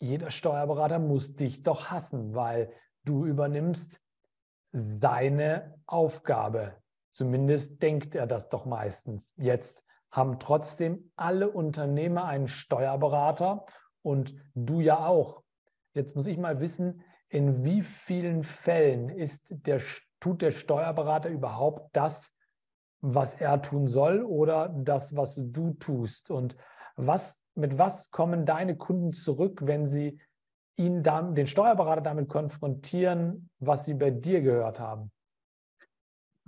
jeder Steuerberater muss dich doch hassen, weil du übernimmst seine Aufgabe. Zumindest denkt er das doch meistens. Jetzt haben trotzdem alle Unternehmer einen Steuerberater und du ja auch. Jetzt muss ich mal wissen, in wie vielen Fällen ist der, tut der Steuerberater überhaupt das, was er tun soll oder das, was du tust? Und was, mit was kommen deine Kunden zurück, wenn sie ihn dann, den Steuerberater damit konfrontieren, was sie bei dir gehört haben?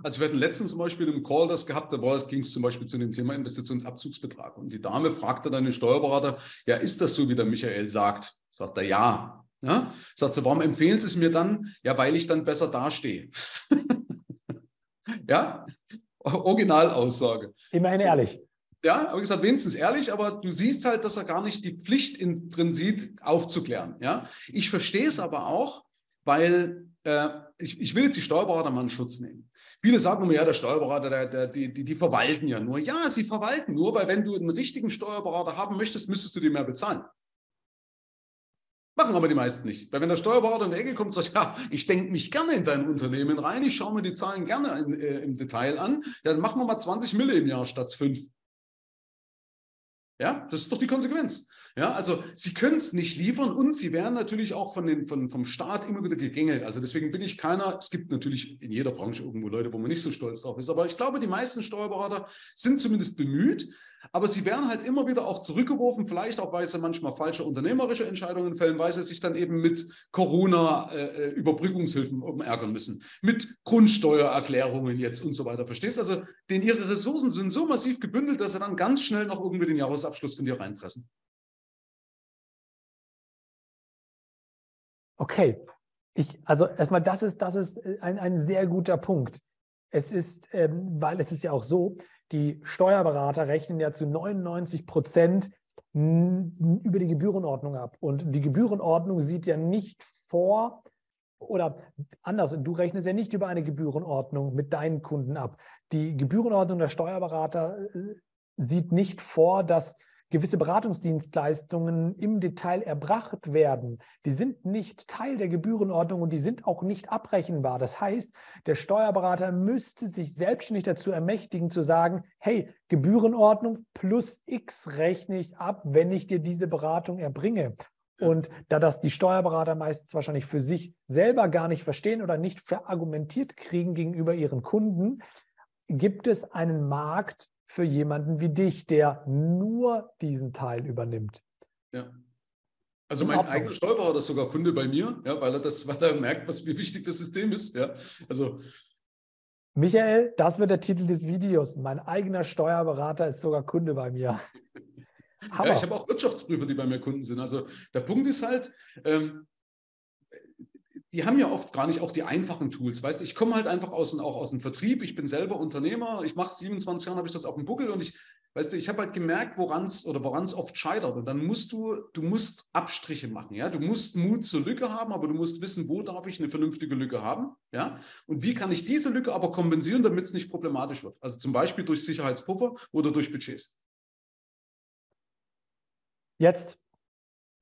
Also wir hatten letztens zum Beispiel im Call das gehabt, da ging es zum Beispiel zu dem Thema Investitionsabzugsbetrag. Und die Dame fragte dann den Steuerberater, ja, ist das so, wie der Michael sagt? Sagt er, ja. ja? Sagt sie, warum empfehlen Sie es mir dann? Ja, weil ich dann besser dastehe. ja, Originalaussage. Immerhin so. ehrlich. Ja, aber gesagt, wenigstens ehrlich, aber du siehst halt, dass er gar nicht die Pflicht in, drin sieht, aufzuklären. Ja? Ich verstehe es aber auch, weil äh, ich, ich will jetzt die Steuerberater mal in Schutz nehmen. Viele sagen immer, ja, der Steuerberater, der, der, die, die, die verwalten ja nur. Ja, sie verwalten nur, weil wenn du einen richtigen Steuerberater haben möchtest, müsstest du dir mehr bezahlen. Machen aber die meisten nicht. Weil wenn der Steuerberater in die Ecke kommt und sagt, ja, ich denke mich gerne in dein Unternehmen rein, ich schaue mir die Zahlen gerne in, äh, im Detail an, dann machen wir mal 20 Mille im Jahr statt 5. Ja, das ist doch die Konsequenz. Ja, also sie können es nicht liefern und sie werden natürlich auch von den, von, vom Staat immer wieder gegängelt. Also deswegen bin ich keiner, es gibt natürlich in jeder Branche irgendwo Leute, wo man nicht so stolz drauf ist, aber ich glaube, die meisten Steuerberater sind zumindest bemüht, aber sie werden halt immer wieder auch zurückgeworfen, vielleicht auch, weil sie manchmal falsche unternehmerische Entscheidungen fällen, weil sie sich dann eben mit Corona-Überbrückungshilfen äh, äh ärgern müssen, mit Grundsteuererklärungen jetzt und so weiter. Verstehst du? Also, denn ihre Ressourcen sind so massiv gebündelt, dass sie dann ganz schnell noch irgendwie den Jahresabschluss von dir reinpressen. Okay, ich, also erstmal, das ist, das ist äh, ein, ein sehr guter Punkt. Es ist, ähm, weil es ist ja auch so, die Steuerberater rechnen ja zu 99 Prozent über die Gebührenordnung ab. Und die Gebührenordnung sieht ja nicht vor, oder anders, du rechnest ja nicht über eine Gebührenordnung mit deinen Kunden ab. Die Gebührenordnung der Steuerberater äh, sieht nicht vor, dass gewisse Beratungsdienstleistungen im Detail erbracht werden, die sind nicht Teil der Gebührenordnung und die sind auch nicht abrechenbar. Das heißt, der Steuerberater müsste sich selbstständig dazu ermächtigen, zu sagen, hey, Gebührenordnung plus X rechne ich ab, wenn ich dir diese Beratung erbringe. Und da das die Steuerberater meistens wahrscheinlich für sich selber gar nicht verstehen oder nicht verargumentiert kriegen gegenüber ihren Kunden, gibt es einen Markt für jemanden wie dich, der nur diesen Teil übernimmt. Ja. Also mein eigener Steuerberater ist sogar Kunde bei mir, ja, weil er das, weil er merkt, was, wie wichtig das System ist. Ja. Also Michael, das wird der Titel des Videos. Mein eigener Steuerberater ist sogar Kunde bei mir. ja, ich habe auch Wirtschaftsprüfer, die bei mir Kunden sind. Also der Punkt ist halt, ähm, die haben ja oft gar nicht auch die einfachen Tools. Weißt du, ich komme halt einfach aus, auch aus dem Vertrieb. Ich bin selber Unternehmer. Ich mache 27 Jahre, habe ich das auf dem Buckel und ich, weißt du, ich habe halt gemerkt, woran es oder woran es oft scheitert. Und dann musst du, du musst Abstriche machen. Ja, du musst Mut zur Lücke haben, aber du musst wissen, wo darf ich eine vernünftige Lücke haben. Ja, und wie kann ich diese Lücke aber kompensieren, damit es nicht problematisch wird. Also zum Beispiel durch Sicherheitspuffer oder durch Budgets. Jetzt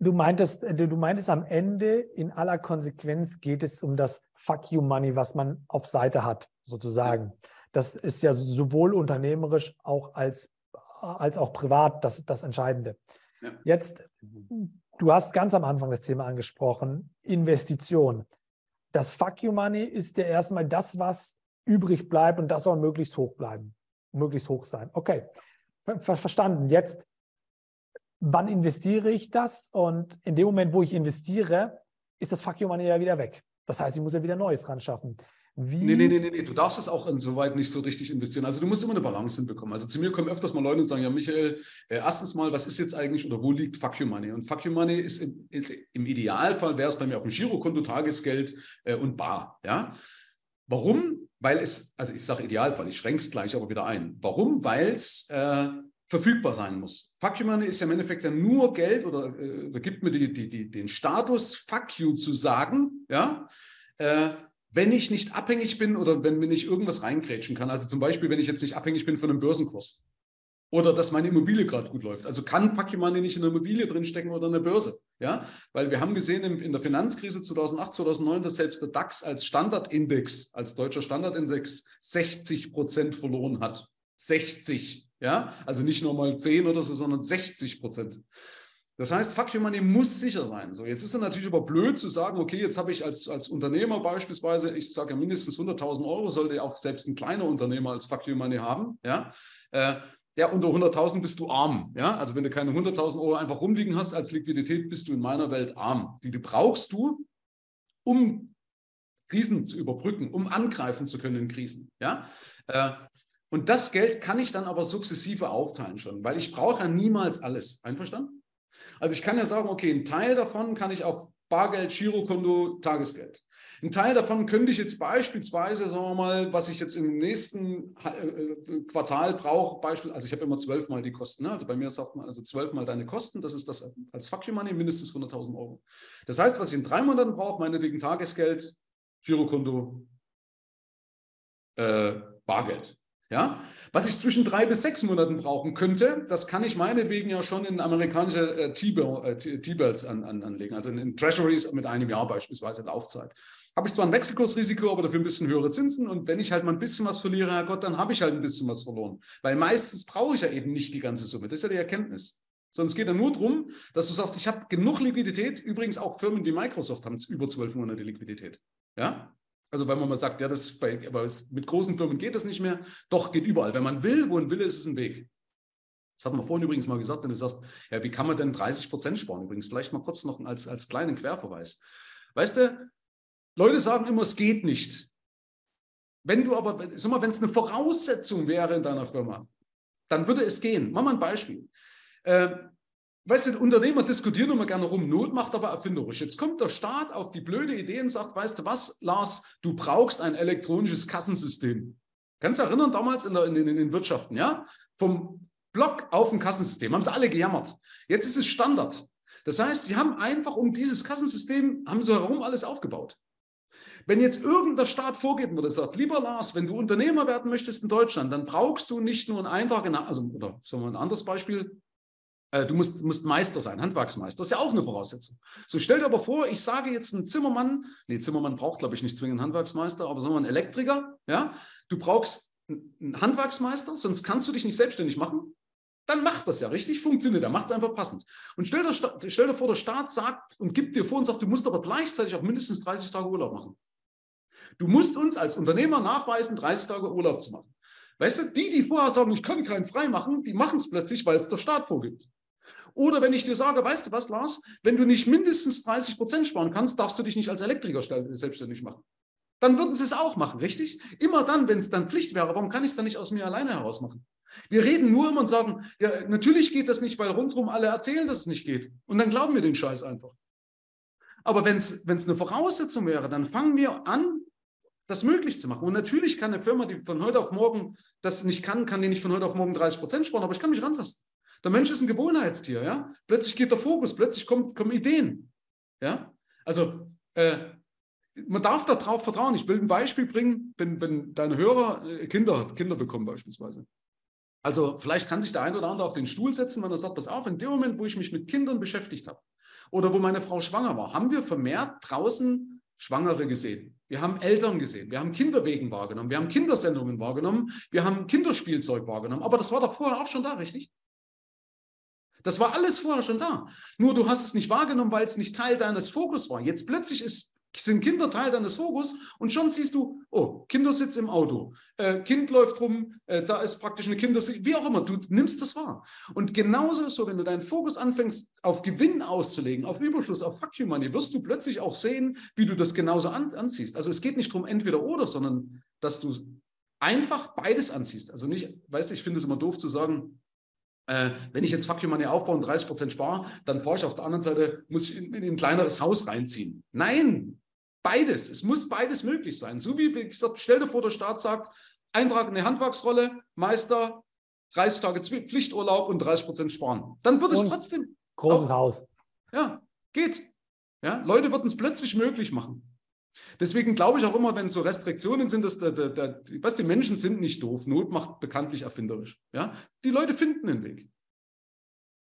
Du meintest, äh, du meintest am Ende, in aller Konsequenz geht es um das Fuck You Money, was man auf Seite hat, sozusagen. Das ist ja sowohl unternehmerisch auch als, als auch privat das, das Entscheidende. Ja. Jetzt, du hast ganz am Anfang das Thema angesprochen, Investition. Das Fuck You Money ist ja erstmal das, was übrig bleibt und das soll möglichst hoch bleiben, möglichst hoch sein. Okay, Ver verstanden. Jetzt wann investiere ich das? Und in dem Moment, wo ich investiere, ist das Fuck You Money ja wieder weg. Das heißt, ich muss ja wieder Neues dran schaffen. Wie? Nee, nee, nee, nee, du darfst es auch insoweit nicht so richtig investieren. Also du musst immer eine Balance hinbekommen. Also zu mir kommen öfters mal Leute und sagen, ja Michael, äh, erstens mal, was ist jetzt eigentlich oder wo liegt Fuck You Money? Und Fuck You Money ist im, ist, im Idealfall, wäre es bei mir auf dem Girokonto, Tagesgeld äh, und Bar. Ja? Warum? Weil es, also ich sage Idealfall, ich schränke es gleich aber wieder ein. Warum? Weil es äh, verfügbar sein muss. Fuck you Money ist ja im Endeffekt ja nur Geld oder, äh, gibt mir die, die, die, den Status, fuck you zu sagen, ja, äh, wenn ich nicht abhängig bin oder wenn mir nicht irgendwas reingrätschen kann. Also zum Beispiel, wenn ich jetzt nicht abhängig bin von einem Börsenkurs oder dass meine Immobilie gerade gut läuft. Also kann Fuck you Money nicht in der Immobilie drinstecken oder in der Börse. Ja, weil wir haben gesehen in, in der Finanzkrise 2008, 2009, dass selbst der DAX als Standardindex, als deutscher Standardindex 60 Prozent verloren hat. 60. Ja, also nicht nur mal 10 oder so, sondern 60 Prozent. Das heißt, Fuck Your Money muss sicher sein. So, jetzt ist es natürlich aber blöd zu sagen, okay, jetzt habe ich als, als Unternehmer beispielsweise, ich sage ja mindestens 100.000 Euro, sollte auch selbst ein kleiner Unternehmer als Fuck Your Money haben. Ja, äh, ja, unter 100.000 bist du arm. Ja, also wenn du keine 100.000 Euro einfach rumliegen hast als Liquidität, bist du in meiner Welt arm. Die, die brauchst du, um Krisen zu überbrücken, um angreifen zu können in Krisen. Ja, äh, und das Geld kann ich dann aber sukzessive aufteilen schon, weil ich brauche ja niemals alles. Einverstanden? Also ich kann ja sagen, okay, ein Teil davon kann ich auf Bargeld, Girokonto, Tagesgeld. Ein Teil davon könnte ich jetzt beispielsweise, sagen wir mal, was ich jetzt im nächsten äh, äh, Quartal brauche, beispielsweise, also ich habe immer zwölfmal die Kosten. Ne? Also bei mir sagt man also zwölfmal deine Kosten, das ist das als Fuck you Money, mindestens 100.000 Euro. Das heißt, was ich in drei Monaten brauche, meinetwegen Tagesgeld, Girokonto, äh, Bargeld. Ja? Was ich zwischen drei bis sechs Monaten brauchen könnte, das kann ich meinetwegen ja schon in amerikanische äh, T-Bills an, an, anlegen, also in, in, Treasuries mit einem Jahr beispielsweise Laufzeit. Habe ich zwar ein Wechselkursrisiko, aber dafür ein bisschen höhere Zinsen und wenn ich halt mal ein bisschen was verliere, Herrgott, dann habe ich halt ein bisschen was verloren. Weil meistens brauche ich ja eben nicht die ganze Summe. Das ist ja die Erkenntnis. Es geht ja nur darum, dass du sagst, ich habe genug Liquidität. Übrigens auch Firmen wie Microsoft haben über zwölf Monate Liquidität. Ja, also wenn man mal sagt, ja, das bei, mit großen Firmen geht das nicht mehr. Doch, geht überall. Wenn man will, wo ein Wille ist, ist ein Weg. Das hat man vorhin übrigens mal gesagt, wenn du sagst, ja, wie kann man denn 30 Prozent sparen? Übrigens, vielleicht mal kurz noch als, als kleinen Querverweis. Weißt du, Leute sagen immer, es geht nicht. Wenn du aber, sag mal, wenn es eine Voraussetzung wäre in deiner Firma, dann würde es gehen. Mach mal ein Beispiel. Äh, Weißt du, Unternehmer diskutieren immer gerne rum, Not macht aber erfinderisch. Jetzt kommt der Staat auf die blöde Idee und sagt, weißt du was, Lars, du brauchst ein elektronisches Kassensystem. Kannst du erinnern, damals in, der, in, in den Wirtschaften, ja? Vom Block auf ein Kassensystem, haben sie alle gejammert. Jetzt ist es Standard. Das heißt, sie haben einfach um dieses Kassensystem, haben sie herum alles aufgebaut. Wenn jetzt irgendein Staat vorgeben würde, sagt, lieber Lars, wenn du Unternehmer werden möchtest in Deutschland, dann brauchst du nicht nur einen Eintrag in, also, oder sagen wir ein anderes Beispiel, äh, du musst, musst Meister sein, Handwerksmeister. Das ist ja auch eine Voraussetzung. So stell dir aber vor, ich sage jetzt einen Zimmermann, nee, Zimmermann braucht, glaube ich, nicht zwingend einen Handwerksmeister, aber sagen einen Elektriker, ja, du brauchst einen Handwerksmeister, sonst kannst du dich nicht selbstständig machen. Dann macht das ja richtig, funktioniert, er macht es einfach passend. Und stell dir, stell dir vor, der Staat sagt und gibt dir vor und sagt, du musst aber gleichzeitig auch mindestens 30 Tage Urlaub machen. Du musst uns als Unternehmer nachweisen, 30 Tage Urlaub zu machen. Weißt du, die, die vorher sagen, ich kann keinen frei machen, die machen es plötzlich, weil es der Staat vorgibt. Oder wenn ich dir sage, weißt du was, Lars, wenn du nicht mindestens 30 Prozent sparen kannst, darfst du dich nicht als Elektriker selbstständig machen. Dann würden sie es auch machen, richtig? Immer dann, wenn es dann Pflicht wäre, warum kann ich es dann nicht aus mir alleine heraus machen? Wir reden nur immer und sagen, ja, natürlich geht das nicht, weil rundherum alle erzählen, dass es nicht geht. Und dann glauben wir den Scheiß einfach. Aber wenn es eine Voraussetzung wäre, dann fangen wir an, das möglich zu machen. Und natürlich kann eine Firma, die von heute auf morgen das nicht kann, kann die nicht von heute auf morgen 30 Prozent sparen, aber ich kann mich rantasten. Der Mensch ist ein Gewohnheitstier, ja. Plötzlich geht der Fokus, plötzlich kommt, kommen Ideen, ja. Also äh, man darf darauf vertrauen. Ich will ein Beispiel bringen, wenn, wenn deine Hörer äh, Kinder, Kinder bekommen beispielsweise. Also vielleicht kann sich der ein oder andere auf den Stuhl setzen, wenn er sagt, pass auf, in dem Moment, wo ich mich mit Kindern beschäftigt habe oder wo meine Frau schwanger war, haben wir vermehrt draußen Schwangere gesehen. Wir haben Eltern gesehen, wir haben Kinderwegen wahrgenommen, wir haben Kindersendungen wahrgenommen, wir haben Kinderspielzeug wahrgenommen. Aber das war doch vorher auch schon da, richtig? Das war alles vorher schon da. Nur du hast es nicht wahrgenommen, weil es nicht Teil deines Fokus war. Jetzt plötzlich ist, sind Kinder Teil deines Fokus und schon siehst du, oh, Kindersitz im Auto, äh, Kind läuft rum, äh, da ist praktisch eine Kindersitz, wie auch immer, du nimmst das wahr. Und genauso so, wenn du deinen Fokus anfängst, auf Gewinn auszulegen, auf Überschluss, auf Fuck you Money, wirst du plötzlich auch sehen, wie du das genauso an, anziehst. Also es geht nicht darum, entweder oder, sondern dass du einfach beides anziehst. Also nicht, weißt du, ich finde es immer doof zu sagen, äh, wenn ich jetzt Money aufbaue und 30 Prozent spare, dann fahre ich auf der anderen Seite, muss ich in, in ein kleineres Haus reinziehen. Nein, beides. Es muss beides möglich sein. So wie, wie gesagt, stell dir vor, der Staat sagt, Eintrag in die Handwerksrolle, Meister, 30 Tage Pflichturlaub und 30 Prozent sparen. Dann wird es trotzdem. Großes auch, Haus. Ja, geht. Ja, Leute würden es plötzlich möglich machen. Deswegen glaube ich auch immer, wenn so Restriktionen sind, dass der, der, der, was die Menschen sind nicht doof. Not macht bekanntlich erfinderisch. Ja? Die Leute finden einen Weg.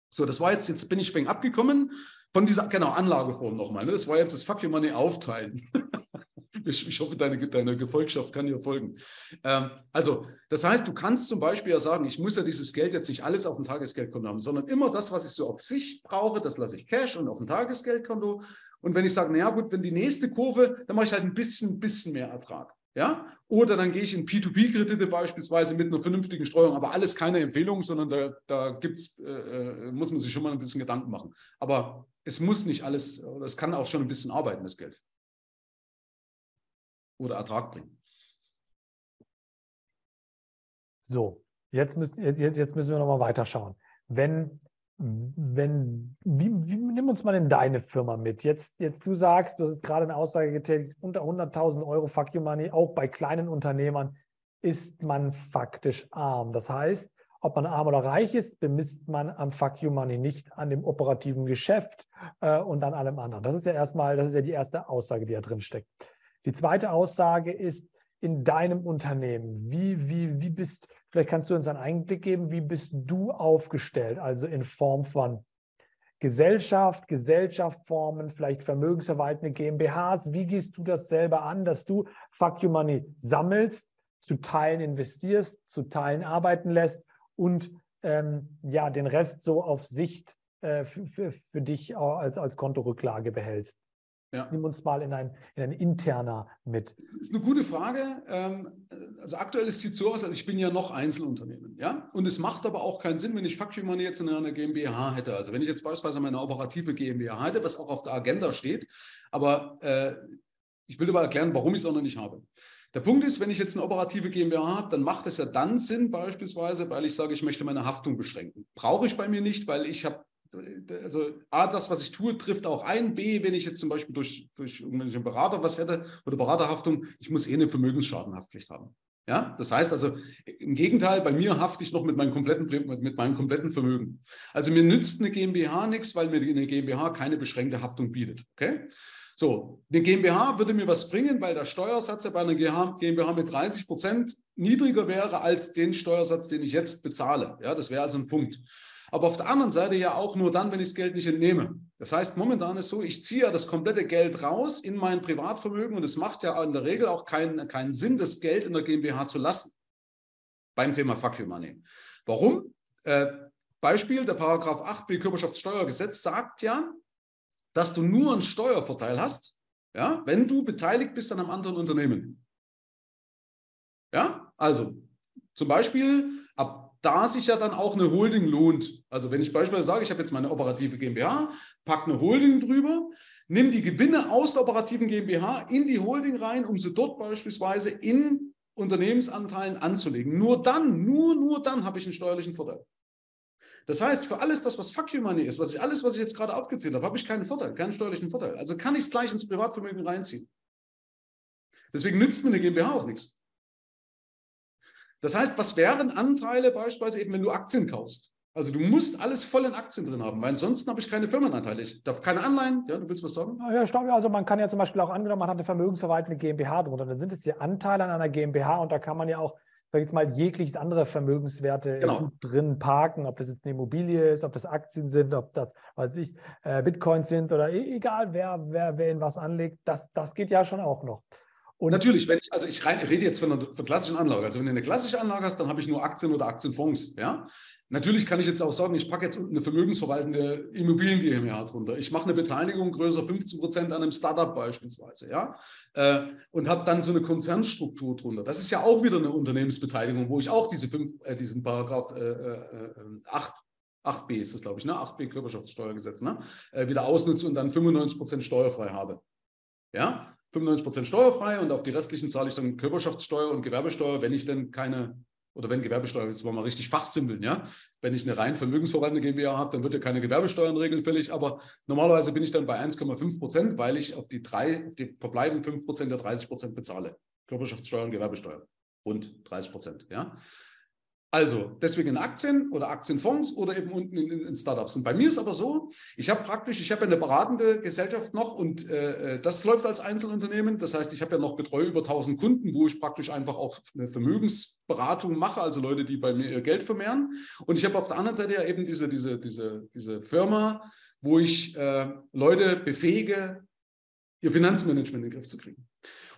So, das war jetzt, jetzt bin ich wegen abgekommen von dieser, genau, Anlageform nochmal. Ne? Das war jetzt das Fuck Your Money aufteilen. ich, ich, hoffe, deine, deine Gefolgschaft kann dir folgen. Ähm, also, das heißt, du kannst zum Beispiel ja sagen, ich muss ja dieses Geld jetzt nicht alles auf dem Tagesgeldkonto haben, sondern immer das, was ich so auf Sicht brauche, das lasse ich Cash und auf dem Tagesgeldkonto. Und wenn ich sage, naja gut, wenn die nächste Kurve, dann mache ich halt ein bisschen, bisschen mehr Ertrag. Ja? Oder dann gehe ich in P2P-Kredite beispielsweise mit einer vernünftigen Streuung, aber alles keine Empfehlung, sondern da, da gibt's, äh, äh, muss man sich schon mal ein bisschen Gedanken machen. Aber es muss nicht alles, oder es kann auch schon ein bisschen arbeiten, das Geld. Oder Ertrag bringen. So, jetzt, müsst, jetzt, jetzt müssen wir nochmal weiterschauen. Wenn wenn, wie, wie, nimm uns mal in deine Firma mit. Jetzt, jetzt du sagst, du hast gerade eine Aussage getätigt, unter 100.000 Euro Fuck You Money, auch bei kleinen Unternehmern ist man faktisch arm. Das heißt, ob man arm oder reich ist, bemisst man am Fuck You Money nicht an dem operativen Geschäft äh, und an allem anderen. Das ist ja erstmal, das ist ja die erste Aussage, die da drin steckt. Die zweite Aussage ist, in deinem Unternehmen? Wie, wie, wie bist, vielleicht kannst du uns einen Einblick geben, wie bist du aufgestellt? Also in Form von Gesellschaft, Gesellschaftformen, vielleicht vermögensverwaltende GmbHs. Wie gehst du das selber an, dass du Fuck You Money sammelst, zu Teilen investierst, zu Teilen arbeiten lässt und ähm, ja, den Rest so auf Sicht äh, für, für, für dich als, als Kontorücklage behältst? Ja. Nimm uns mal in ein, in ein interner mit. Das ist eine gute Frage. Ähm, also aktuell sieht es so aus, als ich bin ja noch Einzelunternehmen. Ja? Und es macht aber auch keinen Sinn, wenn ich Fuck Money jetzt in einer GmbH hätte. Also wenn ich jetzt beispielsweise meine operative GmbH hätte, was auch auf der Agenda steht, aber äh, ich will aber erklären, warum ich es auch noch nicht habe. Der Punkt ist, wenn ich jetzt eine operative GmbH habe, dann macht es ja dann Sinn, beispielsweise, weil ich sage, ich möchte meine Haftung beschränken. Brauche ich bei mir nicht, weil ich habe also A, das, was ich tue, trifft auch ein. B, wenn ich jetzt zum Beispiel durch, durch irgendwelchen Berater was hätte oder Beraterhaftung, ich muss eh eine Vermögensschadenhaftpflicht haben. Ja, das heißt also, im Gegenteil, bei mir hafte ich noch mit meinem kompletten, mit meinem kompletten Vermögen. Also mir nützt eine GmbH nichts, weil mir eine GmbH keine beschränkte Haftung bietet. Okay? So, eine GmbH würde mir was bringen, weil der Steuersatz bei einer GmbH mit 30 Prozent niedriger wäre als den Steuersatz, den ich jetzt bezahle. Ja, das wäre also ein Punkt aber auf der anderen Seite ja auch nur dann, wenn ich das Geld nicht entnehme. Das heißt, momentan ist so, ich ziehe ja das komplette Geld raus in mein Privatvermögen und es macht ja in der Regel auch keinen, keinen Sinn, das Geld in der GmbH zu lassen. Beim Thema Fuck You Money. Warum? Äh, Beispiel, der Paragraph 8b Körperschaftssteuergesetz sagt ja, dass du nur einen Steuervorteil hast, ja, wenn du beteiligt bist an einem anderen Unternehmen. Ja, also zum Beispiel ab da sich ja dann auch eine Holding lohnt. Also wenn ich beispielsweise sage, ich habe jetzt meine operative GmbH, packe eine Holding drüber, nimm die Gewinne aus der operativen GmbH in die Holding rein, um sie dort beispielsweise in Unternehmensanteilen anzulegen. Nur dann, nur, nur dann habe ich einen steuerlichen Vorteil. Das heißt, für alles das, was Fuck You Money ist, was ich, alles, was ich jetzt gerade aufgezählt habe, habe ich keinen Vorteil, keinen steuerlichen Vorteil. Also kann ich es gleich ins Privatvermögen reinziehen. Deswegen nützt mir eine GmbH auch nichts. Das heißt, was wären Anteile beispielsweise eben, wenn du Aktien kaufst? Also du musst alles voll in Aktien drin haben, weil ansonsten habe ich keine Firmenanteile. Ich darf keine Anleihen. Ja, du willst was sagen? Ja, stopp. Also man kann ja zum Beispiel auch angenommen, man hat eine vermögensverwaltende GmbH drunter. Dann sind es die Anteile an einer GmbH und da kann man ja auch, sag ich jetzt mal, jegliches andere Vermögenswerte genau. drin parken, ob das jetzt eine Immobilie ist, ob das Aktien sind, ob das, weiß ich, äh, Bitcoins sind oder e-, egal, wer, wer, wer in was anlegt, das, das geht ja schon auch noch. Und Natürlich, wenn ich, also ich rede jetzt von einer, von klassischen Anlage. Also wenn du eine klassische Anlage hast, dann habe ich nur Aktien oder Aktienfonds. Ja? Natürlich kann ich jetzt auch sagen, ich packe jetzt eine vermögensverwaltende Immobilien GmbH drunter. Ich mache eine Beteiligung größer 15 Prozent an einem Startup beispielsweise, ja, äh, und habe dann so eine Konzernstruktur drunter. Das ist ja auch wieder eine Unternehmensbeteiligung, wo ich auch diese fünf, äh, diesen Paragraph äh, äh, 8 8b ist das, glaube ich, ne? 8b Körperschaftssteuergesetz, ne? Äh, wieder ausnutze und dann 95 Prozent steuerfrei habe. Ja, 95% steuerfrei und auf die restlichen zahle ich dann Körperschaftssteuer und Gewerbesteuer, wenn ich denn keine, oder wenn Gewerbesteuer, ist, wollen wir mal richtig fachsimpeln, ja. Wenn ich eine rein vermögensverwaltende GmbH habe, dann wird ja keine Gewerbesteuernregel fällig, aber normalerweise bin ich dann bei 1,5 Prozent, weil ich auf die drei, die verbleibenden 5 Prozent der 30 Prozent bezahle. Körperschaftssteuer und Gewerbesteuer. Rund 30 Prozent, ja. Also deswegen in Aktien oder Aktienfonds oder eben unten in, in, Startups. Und bei mir ist aber so, ich habe praktisch, ich habe eine beratende Gesellschaft noch und äh, äh, das läuft als Einzelunternehmen. Das heißt, ich habe ja noch betreue über 1000 Kunden, wo ich praktisch einfach auch eine Vermögensberatung mache, also Leute, die bei mir ihr Geld vermehren. Und ich habe auf der anderen Seite ja eben diese, diese, diese, diese Firma, wo ich äh, Leute befähige, ihr Finanzmanagement in den Griff zu kriegen.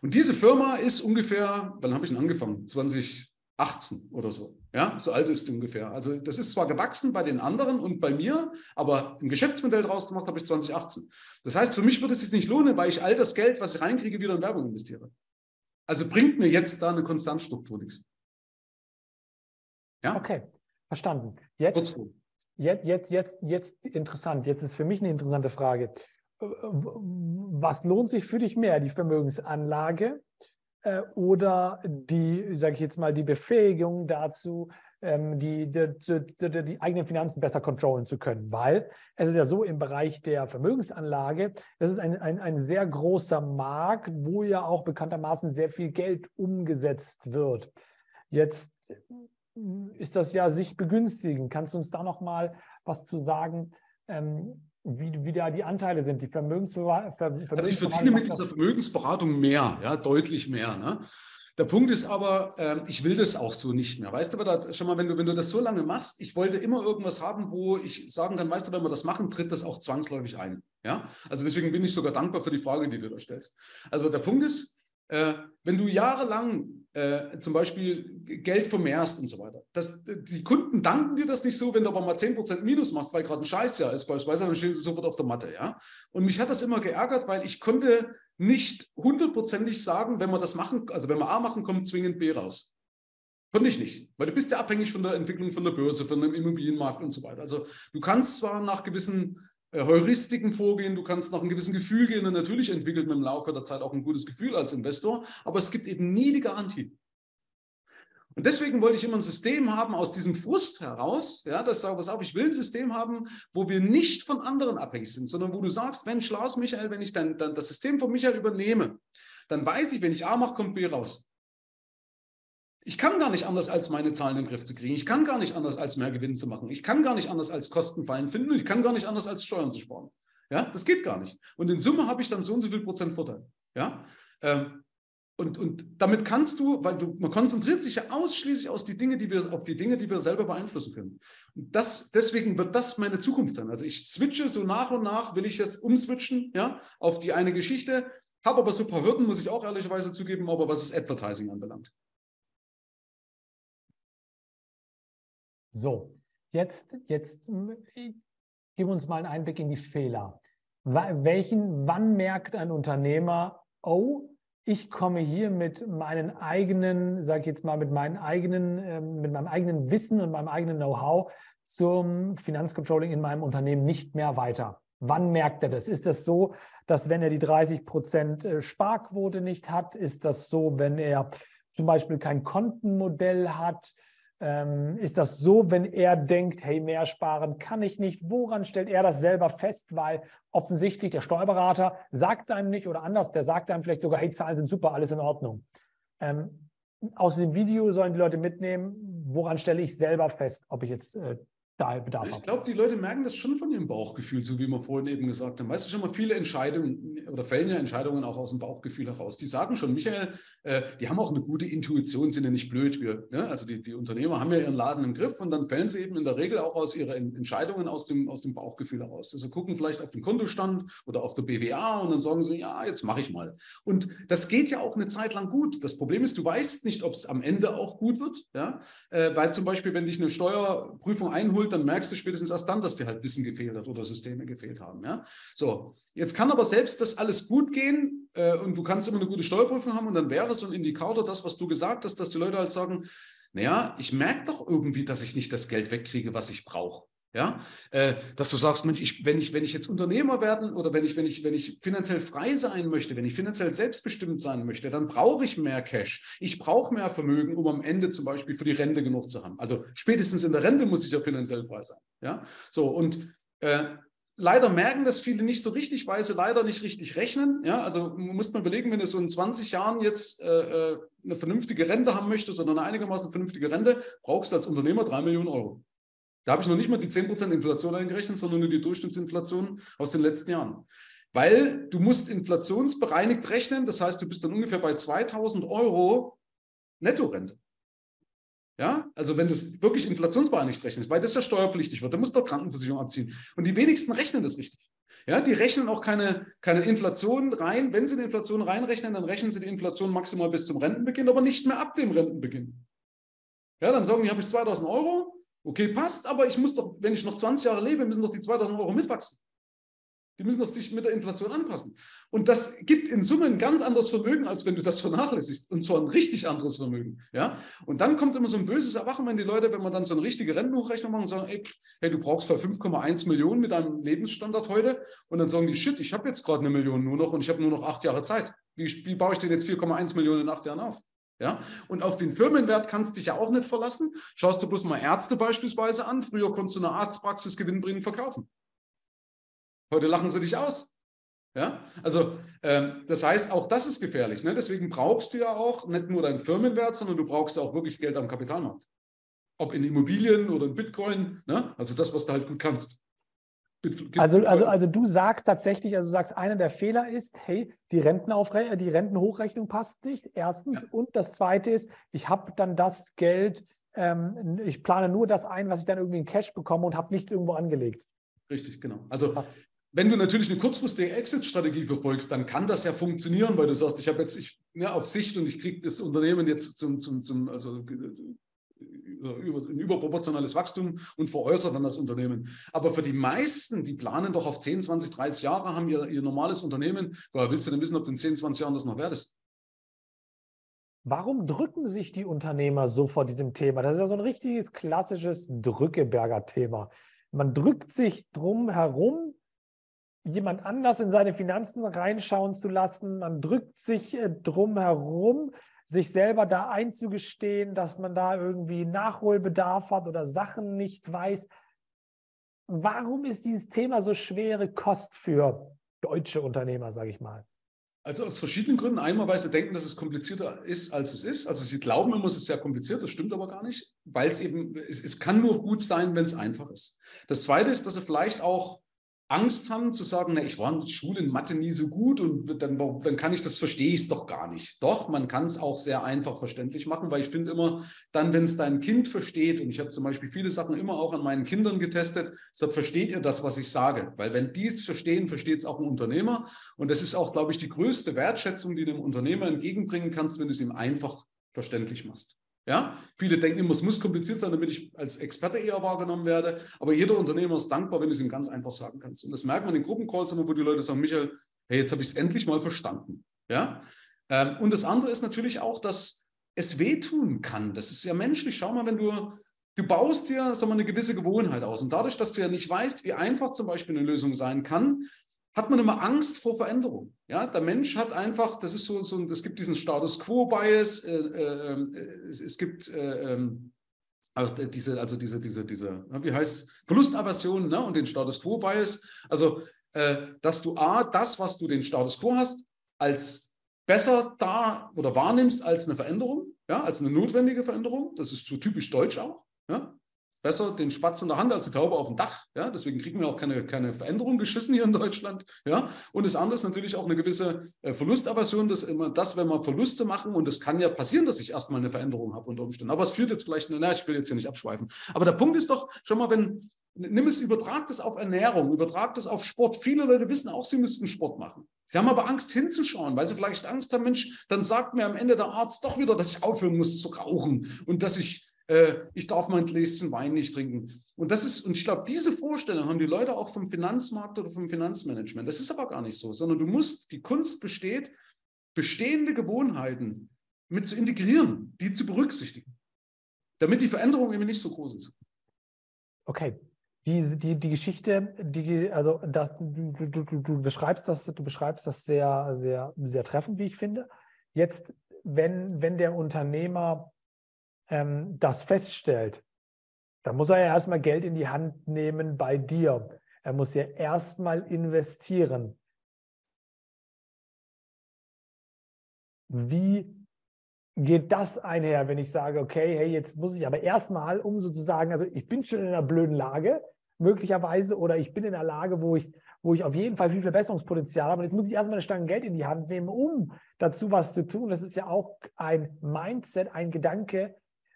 Und diese Firma ist ungefähr, wann habe ich denn angefangen? 20, 18 oder so. Ja, so alt ist ungefähr. Also das ist zwar gewachsen bei den anderen und bei mir, aber ein Geschäftsmodell draus gemacht habe ich 2018. Das heißt, für mich würde es sich nicht lohnen, weil ich all das Geld, was ich reinkriege, wieder in Werbung investiere. Also bringt mir jetzt da eine Konstantstruktur nichts. Ja? Okay, verstanden. Jetzt, jetzt, jetzt, jetzt, jetzt interessant. Jetzt ist für mich eine interessante Frage. Was lohnt sich für dich mehr, die Vermögensanlage oder die, sage ich jetzt mal, die Befähigung dazu, ähm, die, die, die, die, eigenen Finanzen besser kontrollen zu können. Weil es ist ja so im Bereich der Vermögensanlage, das ist ein, ein, ein sehr großer Markt, wo ja auch bekanntermaßen sehr viel Geld umgesetzt wird. Jetzt ist das ja sich begünstigen. Kannst du uns da noch mal was zu sagen? Ähm, wie, wie da die Anteile sind, die Vermögensberatung. Ver also ich verdiene mit dieser Vermögensberatung mehr, ja, deutlich mehr. Ne? Der Punkt ist aber, äh, ich will das auch so nicht mehr. Weißt du, aber da, schon mal, wenn du, wenn du das so lange machst, ich wollte immer irgendwas haben, wo ich sagen kann, weißt du, wenn wir das machen, tritt das auch zwangsläufig ein. Ja, also deswegen bin ich sogar dankbar für die Frage, die du da stellst. Also der Punkt ist, äh, wenn du jahrelang äh, zum Beispiel Geld vermehrst und so weiter, das, die Kunden danken dir das nicht so, wenn du aber mal 10% Minus machst, weil gerade ein Scheißjahr ist beispielsweise, dann stehen sie sofort auf der Matte. Ja? Und mich hat das immer geärgert, weil ich konnte nicht hundertprozentig sagen, wenn wir das machen, also wenn wir A machen, kommt zwingend B raus. Konnte ich nicht, weil du bist ja abhängig von der Entwicklung von der Börse, von dem Immobilienmarkt und so weiter. Also du kannst zwar nach gewissen Heuristiken vorgehen, du kannst nach einem gewissen Gefühl gehen und natürlich entwickelt man im Laufe der Zeit auch ein gutes Gefühl als Investor, aber es gibt eben nie die Garantie. Und deswegen wollte ich immer ein System haben aus diesem Frust heraus, ja, dass ich sage, pass auf, ich will ein System haben, wo wir nicht von anderen abhängig sind, sondern wo du sagst, Mensch, Lars, Michael, wenn ich dann, dann das System von Michael übernehme, dann weiß ich, wenn ich A mache, kommt B raus. Ich kann gar nicht anders, als meine Zahlen in den Griff zu kriegen. Ich kann gar nicht anders, als mehr Gewinn zu machen. Ich kann gar nicht anders, als Kostenfallen finden. Und ich kann gar nicht anders, als Steuern zu sparen. Ja, das geht gar nicht. Und in Summe habe ich dann so und so viel Prozent Vorteil. Ja, ähm, und, und damit kannst du, weil du, man konzentriert sich ja ausschließlich aus die Dinge, die wir, auf die Dinge, die wir selber beeinflussen können. Und das, deswegen wird das meine Zukunft sein. Also ich switche so nach und nach, will ich jetzt umswitchen, ja, auf die eine Geschichte, habe aber so ein paar Hürden, muss ich auch ehrlicherweise zugeben, aber was das Advertising anbelangt. So, jetzt, jetzt gib uns mal einen Einblick in die Fehler. Welchen, wann merkt ein Unternehmer, oh, ich komme hier mit meinen eigenen, sage ich jetzt mal, mit meinen eigenen, ähm, mit meinem eigenen Wissen und meinem eigenen Know-how zum Finanzcontrolling in meinem Unternehmen nicht mehr weiter. Wann merkt er das? Ist das so, dass wenn er die 30 Prozent äh, Sparquote nicht hat? Ist das so, wenn er zum Beispiel kein Kontenmodell hat? Ähm, ist das so, wenn er denkt, hey, mehr sparen kann ich nicht? Woran stellt er das selber fest? Weil offensichtlich der Steuerberater sagt es einem nicht oder anders, der sagt einem vielleicht sogar, hey, Zahlen sind super, alles in Ordnung. Ähm, aus dem Video sollen die Leute mitnehmen, woran stelle ich selber fest, ob ich jetzt äh, da Bedarf Ich glaube, die Leute merken das schon von ihrem Bauchgefühl, so wie wir vorhin eben gesagt haben. Weißt du schon mal, viele Entscheidungen oder fällen ja Entscheidungen auch aus dem Bauchgefühl heraus. Die sagen schon, Michael, äh, die haben auch eine gute Intuition, sind ja nicht blöd. Wir, ne? Also die, die Unternehmer haben ja ihren Laden im Griff und dann fällen sie eben in der Regel auch aus ihren Entscheidungen aus dem, aus dem Bauchgefühl heraus. Also gucken vielleicht auf den Kontostand oder auf der BWA und dann sagen sie, ja, jetzt mache ich mal. Und das geht ja auch eine Zeit lang gut. Das Problem ist, du weißt nicht, ob es am Ende auch gut wird. Ja? Äh, weil zum Beispiel, wenn dich eine Steuerprüfung einholt, dann merkst du spätestens erst dann, dass dir halt Wissen gefehlt hat oder Systeme gefehlt haben. Ja? So, jetzt kann aber selbst das alles gut gehen äh, und du kannst immer eine gute Steuerprüfung haben und dann wäre so ein Indikator, das, was du gesagt hast, dass die Leute halt sagen, naja, ich merke doch irgendwie, dass ich nicht das Geld wegkriege, was ich brauche. Ja, äh, dass du sagst, Mensch, ich, wenn, ich, wenn ich jetzt Unternehmer werden oder wenn ich, wenn, ich, wenn ich finanziell frei sein möchte, wenn ich finanziell selbstbestimmt sein möchte, dann brauche ich mehr Cash. Ich brauche mehr Vermögen, um am Ende zum Beispiel für die Rente genug zu haben. Also spätestens in der Rente muss ich ja finanziell frei sein. Ja, so und äh, leider merken das viele nicht so richtig, weil sie leider nicht richtig rechnen. Ja, also muss man überlegen, wenn du so in 20 Jahren jetzt äh, äh, eine vernünftige Rente haben möchtest oder eine einigermaßen vernünftige Rente, brauchst du als Unternehmer drei Millionen Euro. Da habe ich noch nicht mal die 10% Inflation eingerechnet, sondern nur die Durchschnittsinflation aus den letzten Jahren. Weil du musst inflationsbereinigt rechnen, das heißt, du bist dann ungefähr bei 2000 Euro Nettorente. Ja, also wenn du es wirklich inflationsbereinigt rechnest, weil das ja steuerpflichtig wird, dann musst du doch Krankenversicherung abziehen. Und die wenigsten rechnen das richtig. Ja, die rechnen auch keine, keine Inflation rein. Wenn sie die Inflation reinrechnen, dann rechnen sie die Inflation maximal bis zum Rentenbeginn, aber nicht mehr ab dem Rentenbeginn. Ja, dann sagen die, habe ich 2000 Euro, Okay, passt, aber ich muss doch, wenn ich noch 20 Jahre lebe, müssen doch die 2000 Euro mitwachsen. Die müssen doch sich mit der Inflation anpassen. Und das gibt in Summe ein ganz anderes Vermögen, als wenn du das vernachlässigst. Und zwar ein richtig anderes Vermögen. Ja? Und dann kommt immer so ein böses Erwachen, wenn die Leute, wenn man dann so eine richtige Rentenhochrechnung machen, sagen, ey, hey, du brauchst für 5,1 Millionen mit deinem Lebensstandard heute. Und dann sagen die, shit, ich habe jetzt gerade eine Million nur noch und ich habe nur noch acht Jahre Zeit. Wie, wie baue ich denn jetzt 4,1 Millionen in acht Jahren auf? Ja? Und auf den Firmenwert kannst du dich ja auch nicht verlassen. Schaust du bloß mal Ärzte beispielsweise an. Früher konntest du eine Arztpraxis gewinnbringend verkaufen. Heute lachen sie dich aus. Ja, also ähm, das heißt, auch das ist gefährlich. Ne? Deswegen brauchst du ja auch nicht nur deinen Firmenwert, sondern du brauchst ja auch wirklich Geld am Kapitalmarkt. Ob in Immobilien oder in Bitcoin, ne? also das, was du halt gut kannst. Also, also, also du sagst tatsächlich, also du sagst, einer der Fehler ist, hey, die, Rentenaufre die Rentenhochrechnung passt nicht, erstens. Ja. Und das zweite ist, ich habe dann das Geld, ähm, ich plane nur das ein, was ich dann irgendwie in Cash bekomme und habe nichts irgendwo angelegt. Richtig, genau. Also wenn du natürlich eine kurzfristige Exit-Strategie verfolgst, dann kann das ja funktionieren, weil du sagst, ich habe jetzt ich, ja, auf Sicht und ich kriege das Unternehmen jetzt zum, zum, zum also über, ein überproportionales Wachstum und veräußert dann das Unternehmen. Aber für die meisten, die planen doch auf 10, 20, 30 Jahre, haben ihr, ihr normales Unternehmen. Woher willst du denn wissen, ob in 10, 20 Jahren das noch wert ist? Warum drücken sich die Unternehmer so vor diesem Thema? Das ist ja so ein richtiges klassisches Drückeberger-Thema. Man drückt sich drum herum, jemand anders in seine Finanzen reinschauen zu lassen. Man drückt sich äh, drum herum, sich selber da einzugestehen, dass man da irgendwie Nachholbedarf hat oder Sachen nicht weiß. Warum ist dieses Thema so schwere Kost für deutsche Unternehmer, sage ich mal? Also aus verschiedenen Gründen. Einmal, weil sie denken, dass es komplizierter ist, als es ist. Also sie glauben immer, es ist sehr kompliziert, das stimmt aber gar nicht, weil es eben, es, es kann nur gut sein, wenn es einfach ist. Das Zweite ist, dass sie vielleicht auch Angst haben zu sagen, na, ich war in der Schule in Mathe nie so gut und dann, dann kann ich das, verstehe ich es doch gar nicht. Doch, man kann es auch sehr einfach verständlich machen, weil ich finde immer, dann, wenn es dein Kind versteht, und ich habe zum Beispiel viele Sachen immer auch an meinen Kindern getestet, deshalb versteht ihr das, was ich sage. Weil wenn die es verstehen, versteht es auch ein Unternehmer. Und das ist auch, glaube ich, die größte Wertschätzung, die du dem Unternehmer entgegenbringen kannst, wenn du es ihm einfach verständlich machst. Ja, viele denken immer, es muss kompliziert sein, damit ich als Experte eher wahrgenommen werde. Aber jeder Unternehmer ist dankbar, wenn du es ihm ganz einfach sagen kannst. Und das merkt man in Gruppencalls immer, wo die Leute sagen, Michael, hey, jetzt habe ich es endlich mal verstanden. Ja. Ähm, und das andere ist natürlich auch, dass es wehtun kann. Das ist ja menschlich. Schau mal, wenn du, du baust dir sagen wir, eine gewisse Gewohnheit aus. Und dadurch, dass du ja nicht weißt, wie einfach zum Beispiel eine Lösung sein kann, hat man immer Angst vor Veränderung. Ja, der Mensch hat einfach, das ist so, so es gibt diesen Status Quo-Bias, äh, äh, es, es, gibt äh, also diese, also diese, diese, diese, wie heißt Verlustaversion ne? und den Status Quo-Bias. Also, äh, dass du A, das, was du den Status Quo hast, als besser da oder wahrnimmst als eine Veränderung, ja, als eine notwendige Veränderung. Das ist so typisch deutsch auch. Ja? Besser den Spatz in der Hand als die Taube auf dem Dach. Ja? Deswegen kriegen wir auch keine, keine Veränderung geschissen hier in Deutschland. Ja? Und das andere ist natürlich auch eine gewisse äh, Verlustaversion, dass immer das, wenn wir Verluste machen, und es kann ja passieren, dass ich erstmal eine Veränderung habe unter Umständen. Aber es führt jetzt vielleicht, na, ich will jetzt hier nicht abschweifen. Aber der Punkt ist doch, schon mal, wenn, nimm es, übertrag das auf Ernährung, übertrag das auf Sport. Viele Leute wissen auch, sie müssten Sport machen. Sie haben aber Angst hinzuschauen, weil sie vielleicht Angst haben, Mensch, dann sagt mir am Ende der Arzt doch wieder, dass ich aufhören muss zu rauchen und dass ich äh, ich darf mein Gläschen Wein nicht trinken. Und das ist, und ich glaube, diese Vorstellung haben die Leute auch vom Finanzmarkt oder vom Finanzmanagement. Das ist aber gar nicht so, sondern du musst, die Kunst besteht, bestehende Gewohnheiten mit zu integrieren, die zu berücksichtigen, damit die Veränderung eben nicht so groß ist. Okay. Die, die, die Geschichte, die, also das, du, du, du, beschreibst das, du beschreibst das sehr, sehr, sehr treffend, wie ich finde. Jetzt, wenn, wenn der Unternehmer ähm, das feststellt, dann muss er ja erstmal Geld in die Hand nehmen bei dir. Er muss ja erstmal investieren. Wie geht das einher, wenn ich sage, okay, hey, jetzt muss ich aber erstmal, um sozusagen, also ich bin schon in einer blöden Lage, möglicherweise, oder ich bin in einer Lage, wo ich, wo ich auf jeden Fall viel Verbesserungspotenzial habe. Und jetzt muss ich erstmal eine Stange Geld in die Hand nehmen, um dazu was zu tun. Das ist ja auch ein Mindset, ein Gedanke,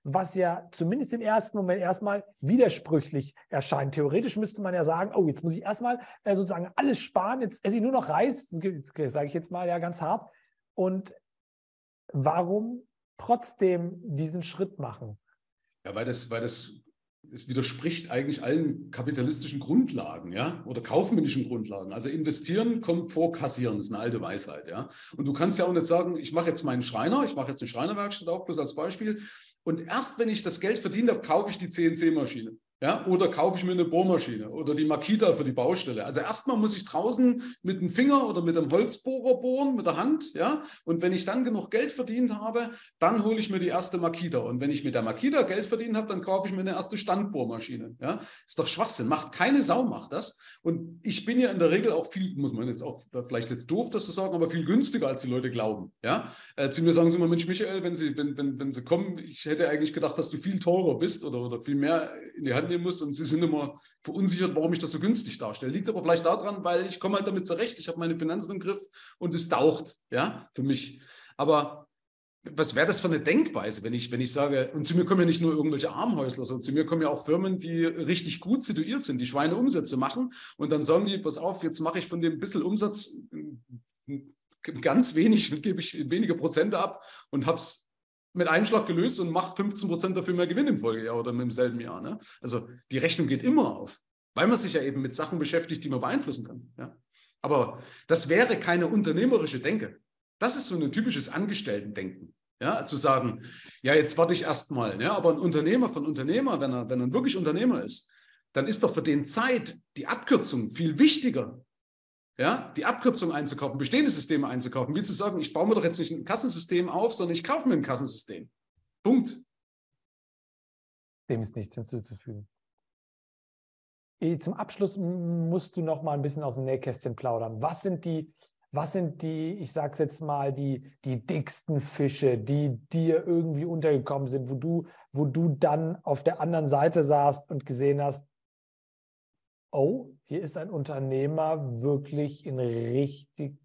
was ja zumindest im ersten Moment erstmal widersprüchlich erscheint. Theoretisch müsste man ja sagen, oh, jetzt muss ich erstmal äh, sozusagen alles sparen, jetzt esse ich nur noch Reis, sage ich jetzt mal ja ganz hart. Und warum trotzdem diesen Schritt machen? Ja, weil das, weil das es widerspricht eigentlich allen kapitalistischen Grundlagen, ja, oder kaufmännischen Grundlagen. Also investieren kommt vor kassieren, das ist eine alte Weisheit, ja. Und du kannst ja auch nicht sagen, ich mache jetzt meinen Schreiner, ich mache jetzt eine Schreinerwerkstatt auch bloß als Beispiel. Und erst wenn ich das Geld verdient habe, kaufe ich die CNC-Maschine. Ja, oder kaufe ich mir eine Bohrmaschine oder die Makita für die Baustelle. Also erstmal muss ich draußen mit dem Finger oder mit dem Holzbohrer bohren, mit der Hand. Ja, und wenn ich dann genug Geld verdient habe, dann hole ich mir die erste Makita. Und wenn ich mit der Makita Geld verdient habe, dann kaufe ich mir eine erste Standbohrmaschine. Ja, ist doch Schwachsinn. Macht keine Sau, macht das. Und ich bin ja in der Regel auch viel, muss man jetzt auch vielleicht jetzt doof, das zu sagen, aber viel günstiger, als die Leute glauben. Ja, äh, zu mir sagen sie immer, Mensch, Michael, wenn sie, wenn, wenn, wenn sie kommen, ich hätte eigentlich gedacht, dass du viel teurer bist oder, oder viel mehr in die Hand nehmen muss und sie sind immer verunsichert, warum ich das so günstig darstelle. Liegt aber vielleicht daran, weil ich komme halt damit zurecht, ich habe meine Finanzen im Griff und es taucht, ja, für mich. Aber was wäre das für eine Denkweise, wenn ich, wenn ich sage, und zu mir kommen ja nicht nur irgendwelche Armhäusler, sondern zu mir kommen ja auch Firmen, die richtig gut situiert sind, die Schweineumsätze machen und dann sagen die, pass auf, jetzt mache ich von dem bisschen Umsatz ganz wenig, gebe ich wenige Prozente ab und habe es mit einem Schlag gelöst und macht 15 Prozent dafür mehr Gewinn im Folgejahr oder im selben Jahr. Ne? Also die Rechnung geht immer auf, weil man sich ja eben mit Sachen beschäftigt, die man beeinflussen kann. Ja? Aber das wäre keine unternehmerische Denke. Das ist so ein typisches Angestellten-Denken. Ja, zu sagen, ja, jetzt warte ich erstmal. Ja, aber ein Unternehmer von Unternehmer, wenn er, wenn er wirklich Unternehmer ist, dann ist doch für den Zeit die Abkürzung viel wichtiger ja, die Abkürzung einzukaufen, bestehende Systeme einzukaufen, wie zu sagen, ich baue mir doch jetzt nicht ein Kassensystem auf, sondern ich kaufe mir ein Kassensystem. Punkt. Dem ist nichts hinzuzufügen. Zum Abschluss musst du noch mal ein bisschen aus dem Nähkästchen plaudern. Was sind die, was sind die, ich sage es jetzt mal, die, die dicksten Fische, die dir irgendwie untergekommen sind, wo du, wo du dann auf der anderen Seite saßt und gesehen hast, oh, hier ist ein Unternehmer wirklich in richtiger,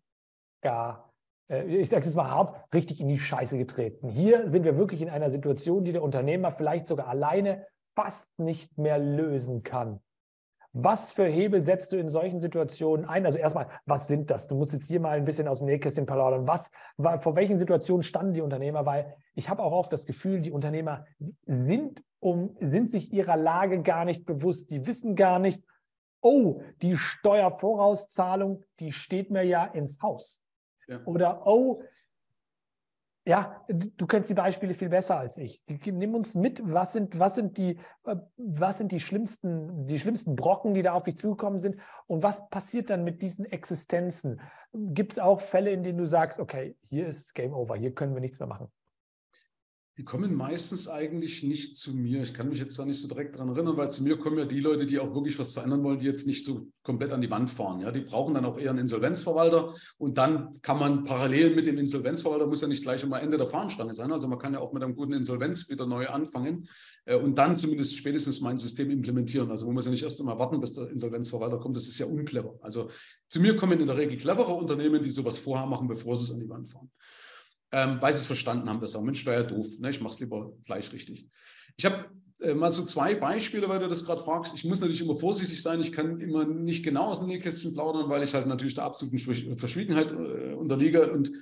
äh, ich sage es mal hart, richtig in die Scheiße getreten. Hier sind wir wirklich in einer Situation, die der Unternehmer vielleicht sogar alleine fast nicht mehr lösen kann. Was für Hebel setzt du in solchen Situationen ein? Also erstmal, was sind das? Du musst jetzt hier mal ein bisschen aus dem Nähkästchen plaudern. Was, vor welchen Situationen standen die Unternehmer? Weil ich habe auch oft das Gefühl, die Unternehmer sind, um, sind sich ihrer Lage gar nicht bewusst. Die wissen gar nicht, oh, die Steuervorauszahlung, die steht mir ja ins Haus. Ja. Oder, oh, ja, du kennst die Beispiele viel besser als ich. Nimm uns mit, was sind, was sind, die, äh, was sind die, schlimmsten, die schlimmsten Brocken, die da auf dich zugekommen sind und was passiert dann mit diesen Existenzen? Gibt es auch Fälle, in denen du sagst, okay, hier ist Game Over, hier können wir nichts mehr machen? Die kommen meistens eigentlich nicht zu mir. Ich kann mich jetzt da nicht so direkt dran erinnern, weil zu mir kommen ja die Leute, die auch wirklich was verändern wollen, die jetzt nicht so komplett an die Wand fahren. Ja, die brauchen dann auch eher einen Insolvenzverwalter und dann kann man parallel mit dem Insolvenzverwalter, muss ja nicht gleich immer Ende der Fahnenstange sein. Also man kann ja auch mit einem guten Insolvenz wieder neu anfangen äh, und dann zumindest spätestens mein System implementieren. Also man muss ja nicht erst einmal warten, bis der Insolvenzverwalter kommt. Das ist ja unclever. Also zu mir kommen in der Regel clevere Unternehmen, die sowas vorher machen, bevor sie es an die Wand fahren ähm, weil sie es verstanden haben, dass auch Mensch wäre ja doof. Ne? Ich mache es lieber gleich richtig. Ich habe äh, mal so zwei Beispiele, weil du das gerade fragst. Ich muss natürlich immer vorsichtig sein. Ich kann immer nicht genau aus dem Nähkästchen plaudern, weil ich halt natürlich der absoluten Verschwiegenheit äh, unterliege und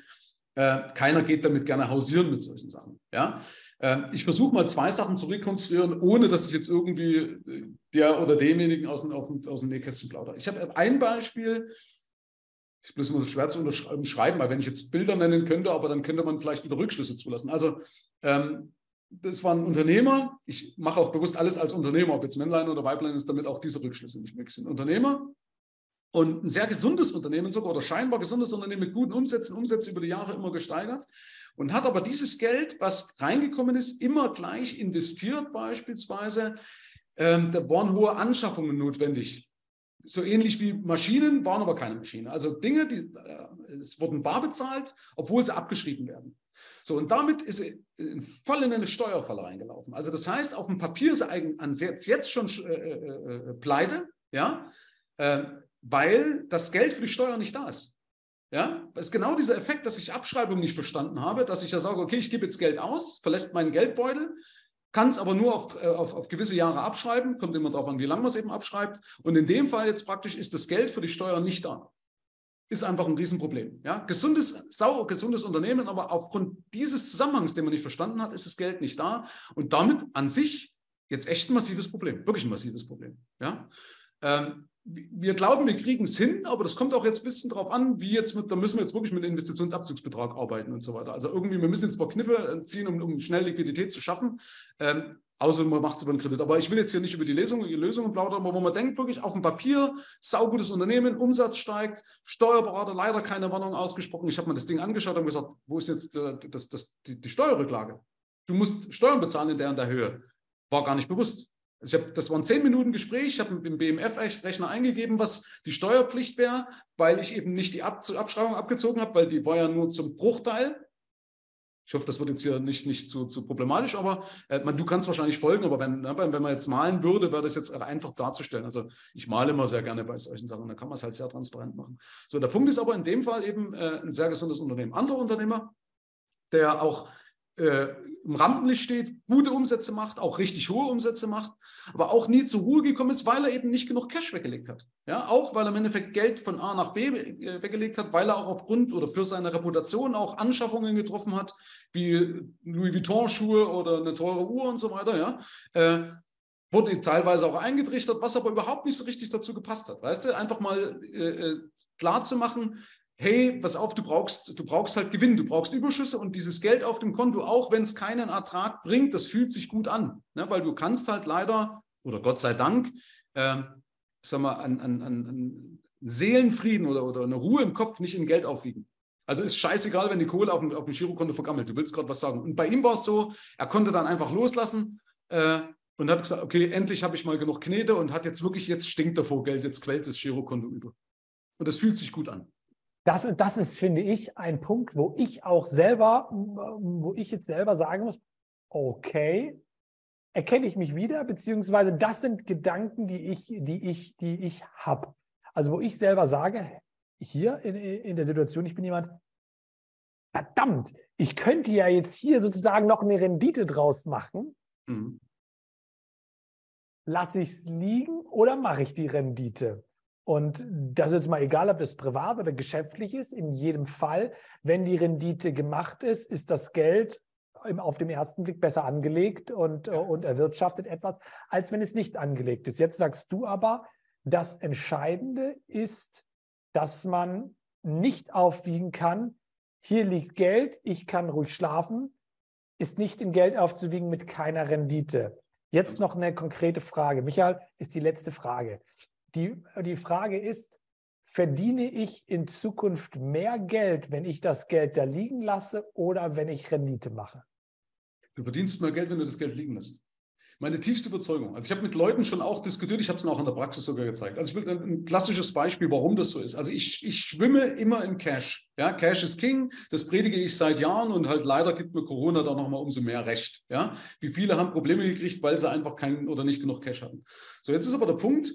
äh, keiner geht damit gerne hausieren mit solchen Sachen. Ja? Äh, ich versuche mal zwei Sachen zu rekonstruieren, ohne dass ich jetzt irgendwie äh, der oder demjenigen aus dem, aus dem Nähkästchen plaudere. Ich habe ein Beispiel, ich muss immer so schwer zu unterschreiben, weil wenn ich jetzt Bilder nennen könnte, aber dann könnte man vielleicht wieder Rückschlüsse zulassen. Also ähm, das war ein Unternehmer. Ich mache auch bewusst alles als Unternehmer, ob jetzt Männlein oder Weiblein ist, damit auch diese Rückschlüsse nicht möglich sind. Unternehmer und ein sehr gesundes Unternehmen sogar oder scheinbar gesundes Unternehmen mit guten Umsätzen, Umsätze über die Jahre immer gesteigert und hat aber dieses Geld, was reingekommen ist, immer gleich investiert beispielsweise. Ähm, da waren hohe Anschaffungen notwendig so ähnlich wie Maschinen, waren aber keine Maschinen. Also Dinge, die, äh, es wurden bar bezahlt, obwohl sie abgeschrieben werden. So, und damit ist er voll in eine Steuerfalle reingelaufen. Also das heißt, auf dem Papier ist er eigentlich jetzt schon äh, äh, äh, pleite, ja, äh, weil das Geld für die Steuer nicht da ist. Ja, das ist genau dieser Effekt, dass ich Abschreibung nicht verstanden habe, dass ich ja sage, okay, ich gebe jetzt Geld aus, verlässt meinen Geldbeutel, kann es aber nur auf, äh, auf, auf, gewisse Jahre abschreiben, kommt immer darauf an, wie lange man es eben abschreibt. Und in dem Fall jetzt praktisch ist das Geld für die Steuer nicht da. Ist einfach ein Riesenproblem. Ja? Gesundes, sauer, gesundes Unternehmen, aber aufgrund dieses Zusammenhangs, den man nicht verstanden hat, ist das Geld nicht da. Und damit an sich jetzt echt ein massives Problem, wirklich ein massives Problem. Ja? Ähm, wir glauben, wir kriegen es hin, aber das kommt auch jetzt ein bisschen darauf an, wie jetzt mit, da müssen wir jetzt wirklich mit einem Investitionsabzugsbetrag arbeiten und so weiter. Also irgendwie, wir müssen jetzt ein paar Kniffe äh, ziehen, um, um schnell Liquidität zu schaffen. Ähm, außer man macht es über einen Kredit. Aber ich will jetzt hier nicht über die Lesung, die Lösungen plaudern, aber wo man denkt, wirklich auf dem Papier, saugutes Unternehmen, Umsatz steigt, Steuerberater leider keine Warnung ausgesprochen. Ich habe mir das Ding angeschaut und gesagt, wo ist jetzt äh, das, das, die, die Steuerrücklage? Du musst Steuern bezahlen in der und der Höhe. War gar nicht bewusst. Also ich hab, das waren zehn Minuten Gespräch. Ich habe im BMF-Rechner eingegeben, was die Steuerpflicht wäre, weil ich eben nicht die Ab Abschreibung abgezogen habe, weil die war ja nur zum Bruchteil. Ich hoffe, das wird jetzt hier nicht, nicht zu, zu problematisch, aber äh, man, du kannst wahrscheinlich folgen, aber wenn, ne, wenn man jetzt malen würde, wäre das jetzt einfach darzustellen. Also ich male immer sehr gerne bei solchen Sachen, da kann man es halt sehr transparent machen. So, der Punkt ist aber in dem Fall eben äh, ein sehr gesundes Unternehmen. Anderer Unternehmer, der auch äh, im Rampenlicht steht, gute Umsätze macht, auch richtig hohe Umsätze macht, aber auch nie zur Ruhe gekommen ist, weil er eben nicht genug Cash weggelegt hat. Ja, auch weil er im Endeffekt Geld von A nach B äh, weggelegt hat, weil er auch aufgrund oder für seine Reputation auch Anschaffungen getroffen hat, wie Louis Vuitton-Schuhe oder eine teure Uhr und so weiter. Ja, äh, wurde teilweise auch eingetrichtert, was aber überhaupt nicht so richtig dazu gepasst hat. Weißt du, einfach mal äh, äh klar zu machen, hey, pass auf, du brauchst, du brauchst halt Gewinn, du brauchst Überschüsse und dieses Geld auf dem Konto, auch wenn es keinen Ertrag bringt, das fühlt sich gut an. Ne? Weil du kannst halt leider, oder Gott sei Dank, äh, sag mal, an, an, an Seelenfrieden oder, oder eine Ruhe im Kopf nicht in Geld aufwiegen. Also ist scheißegal, wenn die Kohle auf dem, auf dem Girokonto vergammelt. Du willst gerade was sagen. Und bei ihm war es so, er konnte dann einfach loslassen äh, und hat gesagt, okay, endlich habe ich mal genug Knete und hat jetzt wirklich, jetzt stinkt er vor Geld, jetzt quält das Girokonto über. Und das fühlt sich gut an. Das, das ist, finde ich, ein Punkt, wo ich auch selber, wo ich jetzt selber sagen muss, okay, erkenne ich mich wieder, beziehungsweise das sind Gedanken, die ich, die ich, die ich habe. Also wo ich selber sage, hier in, in der Situation, ich bin jemand, verdammt, ich könnte ja jetzt hier sozusagen noch eine Rendite draus machen. Mhm. Lasse ich es liegen oder mache ich die Rendite? Und das ist jetzt mal egal, ob das privat oder geschäftlich ist. In jedem Fall, wenn die Rendite gemacht ist, ist das Geld auf dem ersten Blick besser angelegt und, und erwirtschaftet etwas, als wenn es nicht angelegt ist. Jetzt sagst du aber, das Entscheidende ist, dass man nicht aufwiegen kann, hier liegt Geld, ich kann ruhig schlafen, ist nicht in Geld aufzuwiegen mit keiner Rendite. Jetzt noch eine konkrete Frage. Michael, ist die letzte Frage. Die, die Frage ist, verdiene ich in Zukunft mehr Geld, wenn ich das Geld da liegen lasse oder wenn ich Rendite mache? Du verdienst mehr Geld, wenn du das Geld liegen lässt. Meine tiefste Überzeugung. Also ich habe mit Leuten schon auch diskutiert, ich habe es auch in der Praxis sogar gezeigt. Also ich will ein klassisches Beispiel, warum das so ist. Also ich, ich schwimme immer im Cash. Ja, Cash ist King, das predige ich seit Jahren und halt leider gibt mir Corona da nochmal umso mehr Recht. Ja, wie viele haben Probleme gekriegt, weil sie einfach keinen oder nicht genug Cash hatten. So, jetzt ist aber der Punkt,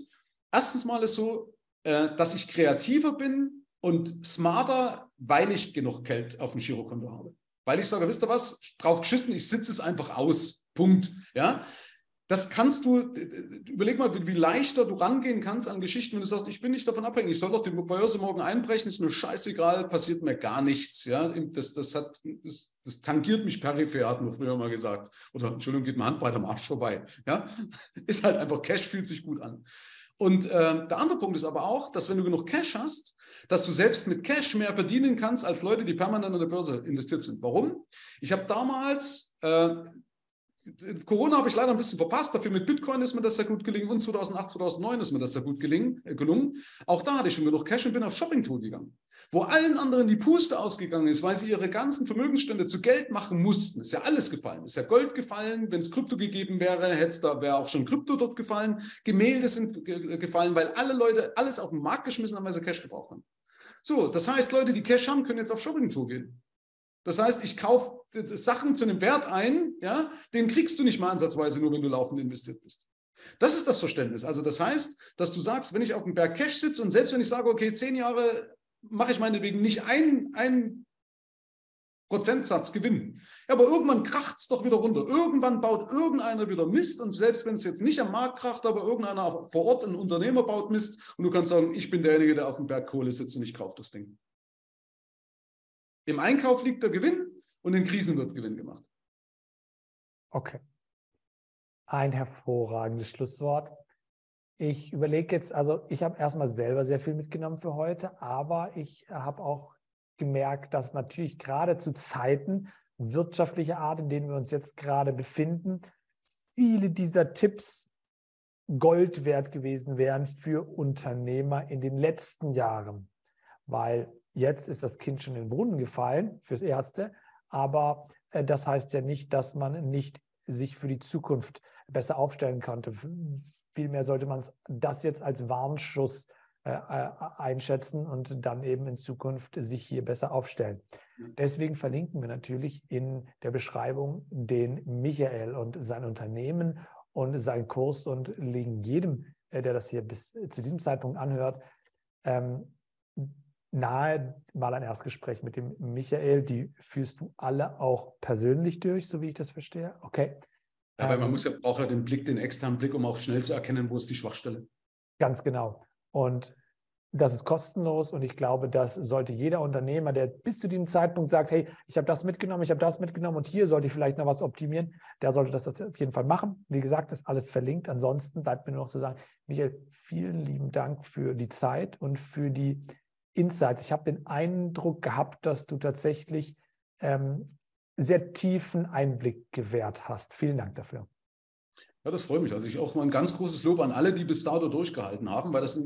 Erstens mal ist so, äh, dass ich kreativer bin und smarter, weil ich genug Geld auf dem Girokonto habe. Weil ich sage, wisst ihr was, drauf geschissen, ich sitze es einfach aus. Punkt. Ja, das kannst du, überleg mal, wie leichter du rangehen kannst an Geschichten, wenn du sagst, ich bin nicht davon abhängig, ich soll doch die Börse morgen einbrechen, ist mir scheißegal, passiert mir gar nichts. Ja, das, das, hat, das, das tangiert mich peripher, hat man früher mal gesagt. Oder Entschuldigung, geht mir Handbreit am Arsch vorbei. Ja, ist halt einfach, Cash fühlt sich gut an. Und äh, der andere Punkt ist aber auch, dass wenn du genug Cash hast, dass du selbst mit Cash mehr verdienen kannst als Leute, die permanent an der Börse investiert sind. Warum? Ich habe damals, äh, Corona habe ich leider ein bisschen verpasst, dafür mit Bitcoin ist mir das sehr gut gelingen und 2008, 2009 ist mir das sehr gut gelingen, äh, gelungen. Auch da hatte ich schon genug Cash und bin auf Shopping-Tour gegangen wo allen anderen die Puste ausgegangen ist, weil sie ihre ganzen Vermögensstände zu Geld machen mussten. Ist ja alles gefallen. Ist ja Gold gefallen. Wenn es Krypto gegeben wäre, hätte da wäre auch schon Krypto dort gefallen. Gemälde sind gefallen, weil alle Leute alles auf den Markt geschmissen haben, weil sie Cash gebraucht haben. So, das heißt, Leute, die Cash haben, können jetzt auf Shopping-Tour gehen. Das heißt, ich kaufe Sachen zu einem Wert ein, ja, den kriegst du nicht mal ansatzweise nur, wenn du laufend investiert bist. Das ist das Verständnis. Also das heißt, dass du sagst, wenn ich auf dem Berg Cash sitze und selbst wenn ich sage, okay, zehn Jahre mache ich meinetwegen nicht einen Prozentsatz Gewinn. Ja, aber irgendwann kracht es doch wieder runter. Irgendwann baut irgendeiner wieder Mist und selbst wenn es jetzt nicht am Markt kracht, aber irgendeiner vor Ort, ein Unternehmer baut Mist und du kannst sagen, ich bin derjenige, der auf dem Berg Kohle sitzt und ich kaufe das Ding. Im Einkauf liegt der Gewinn und in Krisen wird Gewinn gemacht. Okay. Ein hervorragendes Schlusswort. Ich überlege jetzt, also ich habe erstmal selber sehr viel mitgenommen für heute, aber ich habe auch gemerkt, dass natürlich gerade zu Zeiten wirtschaftlicher Art, in denen wir uns jetzt gerade befinden, viele dieser Tipps Gold wert gewesen wären für Unternehmer in den letzten Jahren, weil jetzt ist das Kind schon in den Brunnen gefallen fürs Erste, aber äh, das heißt ja nicht, dass man nicht sich für die Zukunft besser aufstellen konnte. Vielmehr sollte man das jetzt als Warnschuss äh, äh, einschätzen und dann eben in Zukunft sich hier besser aufstellen. Deswegen verlinken wir natürlich in der Beschreibung den Michael und sein Unternehmen und seinen Kurs und legen jedem, äh, der das hier bis zu diesem Zeitpunkt anhört, ähm, nahe mal ein Erstgespräch mit dem Michael. Die führst du alle auch persönlich durch, so wie ich das verstehe. Okay. Weil man ähm, muss ja, braucht ja den Blick, den externen Blick, um auch schnell zu erkennen, wo ist die Schwachstelle. Ganz genau. Und das ist kostenlos und ich glaube, das sollte jeder Unternehmer, der bis zu diesem Zeitpunkt sagt, hey, ich habe das mitgenommen, ich habe das mitgenommen und hier sollte ich vielleicht noch was optimieren, der sollte das auf jeden Fall machen. Wie gesagt, ist alles verlinkt. Ansonsten bleibt mir nur noch zu sagen, Michael, vielen lieben Dank für die Zeit und für die Insights. Ich habe den Eindruck gehabt, dass du tatsächlich ähm, sehr tiefen Einblick gewährt hast. Vielen Dank dafür. Ja, das freut mich. Also ich auch mal ein ganz großes Lob an alle, die bis dato durchgehalten haben, weil das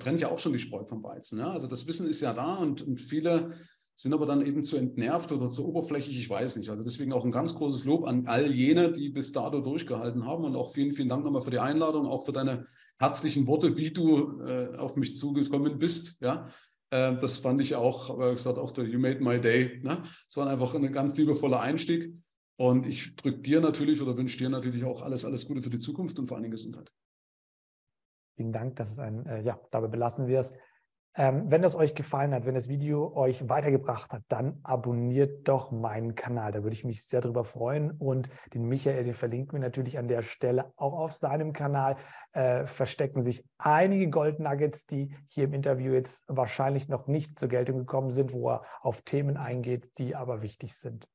trennt ja auch schon die Spreu vom Weizen. Ja? Also das Wissen ist ja da und, und viele sind aber dann eben zu entnervt oder zu oberflächlich, ich weiß nicht. Also deswegen auch ein ganz großes Lob an all jene, die bis dato durchgehalten haben und auch vielen, vielen Dank nochmal für die Einladung, auch für deine herzlichen Worte, wie du äh, auf mich zugekommen bist. Ja, äh, das fand ich auch, aber gesagt, auch der You Made My Day. Ne? Es war einfach ein ganz liebevoller Einstieg. Und ich drücke dir natürlich oder wünsche dir natürlich auch alles, alles Gute für die Zukunft und vor allen Dingen Gesundheit. Vielen Dank, das ist ein, äh, ja, dabei belassen wir es. Ähm, wenn das euch gefallen hat, wenn das Video euch weitergebracht hat, dann abonniert doch meinen Kanal. Da würde ich mich sehr darüber freuen. Und den Michael, den verlinken wir natürlich an der Stelle auch auf seinem Kanal. Äh, verstecken sich einige Gold Nuggets, die hier im Interview jetzt wahrscheinlich noch nicht zur Geltung gekommen sind, wo er auf Themen eingeht, die aber wichtig sind.